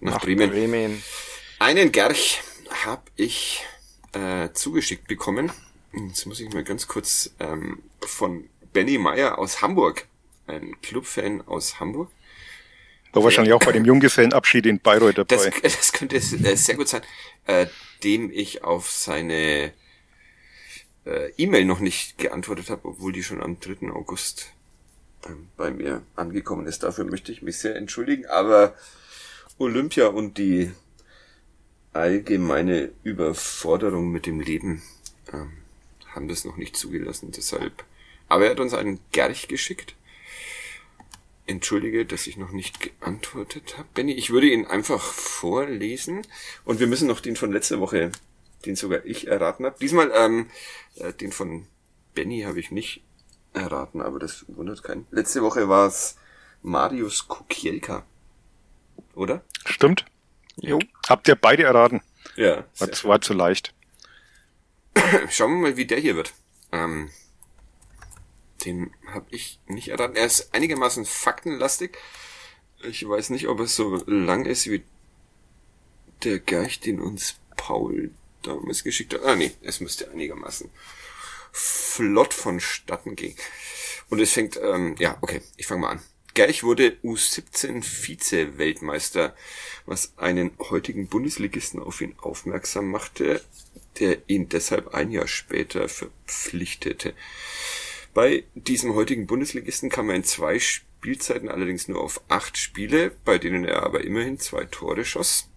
Speaker 2: Nach, nach Bremen. Bremen. Einen Gerch habe ich äh, zugeschickt bekommen. Jetzt muss ich mal ganz kurz ähm, von Benny Meyer aus Hamburg, ein Clubfan aus Hamburg.
Speaker 3: War wahrscheinlich auch bei dem Junggesellenabschied in Bayreuth dabei.
Speaker 2: Das, das könnte äh, sehr gut sein, äh, dem ich auf seine äh, E-Mail noch nicht geantwortet habe, obwohl die schon am 3. August äh, bei mir angekommen ist. Dafür möchte ich mich sehr entschuldigen, aber Olympia und die allgemeine Überforderung mit dem Leben ähm, haben das noch nicht zugelassen. Deshalb. Aber er hat uns einen Gerch geschickt. Entschuldige, dass ich noch nicht geantwortet habe. Benny, ich würde ihn einfach vorlesen. Und wir müssen noch den von letzter Woche, den sogar ich erraten habe. Diesmal, ähm, äh, den von Benny habe ich nicht erraten, aber das wundert keinen. Letzte Woche war es Marius Kukielka. Oder?
Speaker 3: Stimmt. Jo. Habt ihr beide erraten?
Speaker 2: Ja.
Speaker 3: Das war zu leicht.
Speaker 2: Schauen wir mal, wie der hier wird. Ähm, den habe ich nicht erraten. Er ist einigermaßen faktenlastig. Ich weiß nicht, ob es so lang ist wie der Gerch, den uns Paul damals geschickt hat. Ah nee, es müsste einigermaßen flott vonstatten gehen. Und es fängt, ähm, ja, okay, ich fange mal an. Gerch wurde U17 Vize-Weltmeister, was einen heutigen Bundesligisten auf ihn aufmerksam machte, der ihn deshalb ein Jahr später verpflichtete. Bei diesem heutigen Bundesligisten kam er in zwei Spielzeiten allerdings nur auf acht Spiele, bei denen er aber immerhin zwei Tore schoss.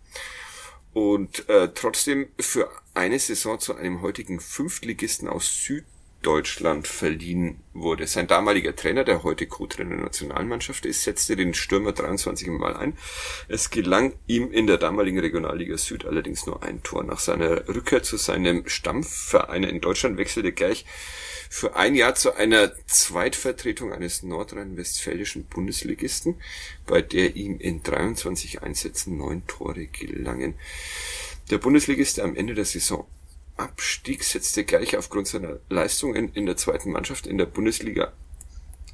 Speaker 2: Und äh, trotzdem für eine Saison zu einem heutigen Fünftligisten aus Süd Deutschland verliehen wurde. Sein damaliger Trainer, der heute Co-Trainer der Nationalmannschaft ist, setzte den Stürmer 23 Mal ein. Es gelang ihm in der damaligen Regionalliga Süd allerdings nur ein Tor. Nach seiner Rückkehr zu seinem Stammverein in Deutschland wechselte Gerch für ein Jahr zu einer Zweitvertretung eines nordrhein-westfälischen Bundesligisten, bei der ihm in 23 Einsätzen neun Tore gelangen. Der Bundesligist, am Ende der Saison Abstieg setzte gleich aufgrund seiner Leistungen in der zweiten Mannschaft in der Bundesliga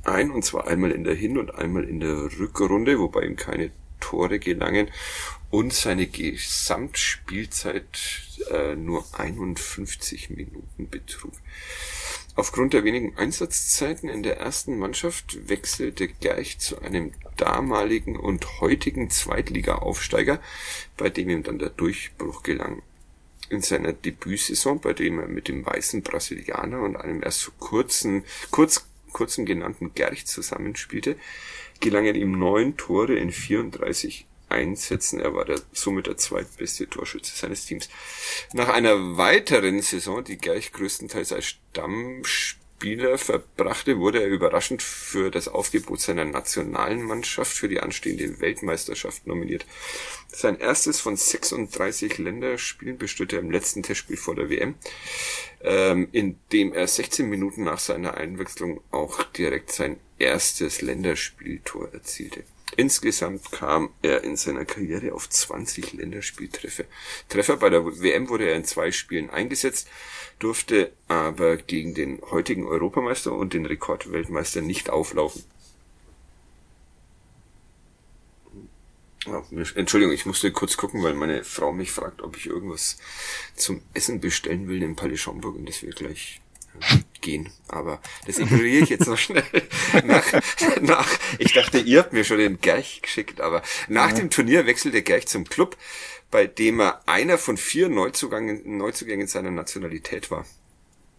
Speaker 2: ein, und zwar einmal in der Hin- und einmal in der Rückrunde, wobei ihm keine Tore gelangen und seine Gesamtspielzeit äh, nur 51 Minuten betrug. Aufgrund der wenigen Einsatzzeiten in der ersten Mannschaft wechselte Gleich zu einem damaligen und heutigen Zweitliga-Aufsteiger, bei dem ihm dann der Durchbruch gelang. In seiner Debütsaison, bei dem er mit dem weißen Brasilianer und einem erst so kurzen, kurz, kurzen genannten Gerch zusammenspielte, gelangen ihm neun Tore in 34 Einsätzen. Er war der, somit der zweitbeste Torschütze seines Teams. Nach einer weiteren Saison, die Gerch größtenteils als Stammspieler Spieler verbrachte, wurde er überraschend für das Aufgebot seiner nationalen Mannschaft für die anstehende Weltmeisterschaft nominiert. Sein erstes von 36 Länderspielen bestritt er im letzten Testspiel vor der WM, ähm, in dem er 16 Minuten nach seiner Einwechslung auch direkt sein erstes Länderspieltor erzielte. Insgesamt kam er in seiner Karriere auf 20 Länderspieltreffer. Treffer bei der WM wurde er in zwei Spielen eingesetzt, durfte aber gegen den heutigen Europameister und den Rekordweltmeister nicht auflaufen. Entschuldigung, ich musste kurz gucken, weil meine Frau mich fragt, ob ich irgendwas zum Essen bestellen will in Palais Schaumburg und das wird gleich gehen. Aber das ignoriere ich jetzt noch schnell. nach, nach, ich dachte, ihr habt mir schon den Gerch geschickt, aber nach ja. dem Turnier wechselte Gerch zum Club, bei dem er einer von vier Neuzugängen, Neuzugängen seiner Nationalität war.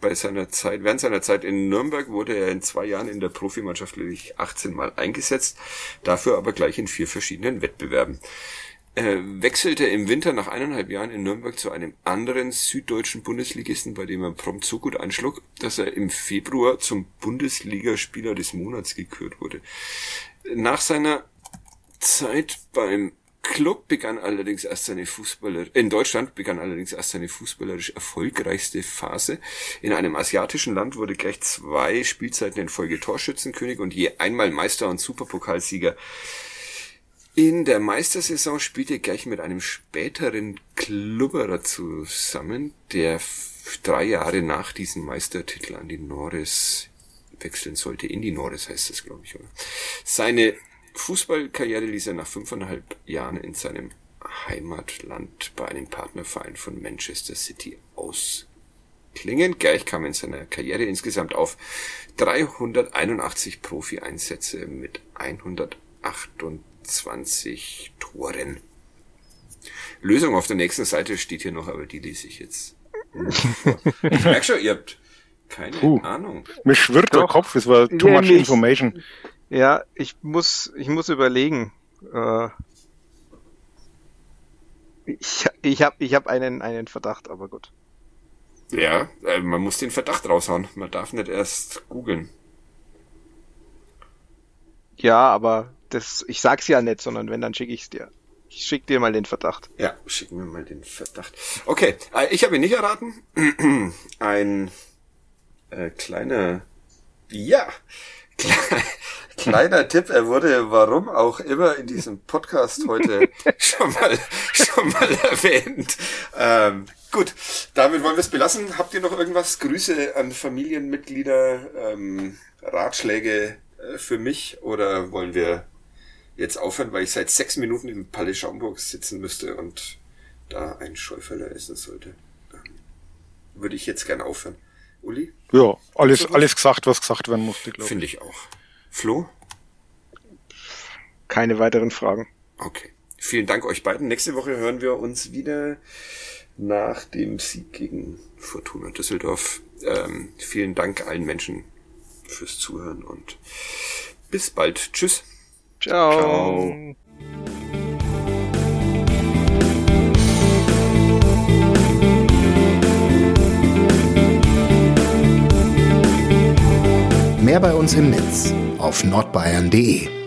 Speaker 2: Bei seiner Zeit, während seiner Zeit in Nürnberg wurde er in zwei Jahren in der Profimannschaft lediglich 18 Mal eingesetzt, dafür aber gleich in vier verschiedenen Wettbewerben äh, wechselte im Winter nach eineinhalb Jahren in Nürnberg zu einem anderen süddeutschen Bundesligisten, bei dem er prompt so gut einschlug, dass er im Februar zum Bundesligaspieler des Monats gekürt wurde. Nach seiner Zeit beim Club begann allerdings erst seine Fußballer in Deutschland begann allerdings erst seine fußballerisch erfolgreichste Phase. In einem asiatischen Land wurde gleich zwei Spielzeiten in Folge Torschützenkönig und je einmal Meister und Superpokalsieger. In der Meistersaison spielte er gleich mit einem späteren Klubberer zusammen, der drei Jahre nach diesem Meistertitel an die Norris wechseln sollte. In die Norris heißt das, glaube ich, oder? Seine Fußballkarriere ließ er nach fünfeinhalb Jahren in seinem Heimatland bei einem Partnerverein von Manchester City ausklingen. Gleich kam in seiner Karriere insgesamt auf 381 Profi-Einsätze mit 128 Toren. Lösung auf der nächsten Seite steht hier noch, aber die lese ich jetzt. ich merke schon, ihr habt keine Puh. Ahnung.
Speaker 3: Mir schwirrt der Kopf, es war too much information.
Speaker 4: Ja, ich muss, ich muss überlegen. Äh, ich ich habe ich hab einen, einen Verdacht, aber gut.
Speaker 2: Ja, äh, man muss den Verdacht raushauen. Man darf nicht erst googeln.
Speaker 4: Ja, aber das, ich sag's ja nicht, sondern wenn, dann schicke ich's dir. Ich schick dir mal den Verdacht.
Speaker 2: Ja, schick mir mal den Verdacht. Okay, äh, ich habe ihn nicht erraten. Ein äh, kleiner, ja, kleiner Tipp. Er wurde, warum auch immer, in diesem Podcast heute schon mal, schon mal erwähnt. Ähm, gut, damit wollen wir es belassen. Habt ihr noch irgendwas? Grüße an Familienmitglieder, ähm, Ratschläge äh, für mich oder wollen wir jetzt aufhören, weil ich seit sechs Minuten im Palais Schaumburg sitzen müsste und da ein Schäuferler essen sollte? Würde ich jetzt gern aufhören. Uli?
Speaker 3: Ja, alles, alles gesagt, was gesagt werden musste,
Speaker 2: glaube ich. Finde ich auch. Flo?
Speaker 4: Keine weiteren Fragen.
Speaker 2: Okay. Vielen Dank euch beiden. Nächste Woche hören wir uns wieder nach dem Sieg gegen Fortuna Düsseldorf. Ähm, vielen Dank allen Menschen fürs Zuhören und bis bald. Tschüss.
Speaker 4: Ciao. Ciao.
Speaker 1: Mehr bei uns im Netz auf nordbayern.de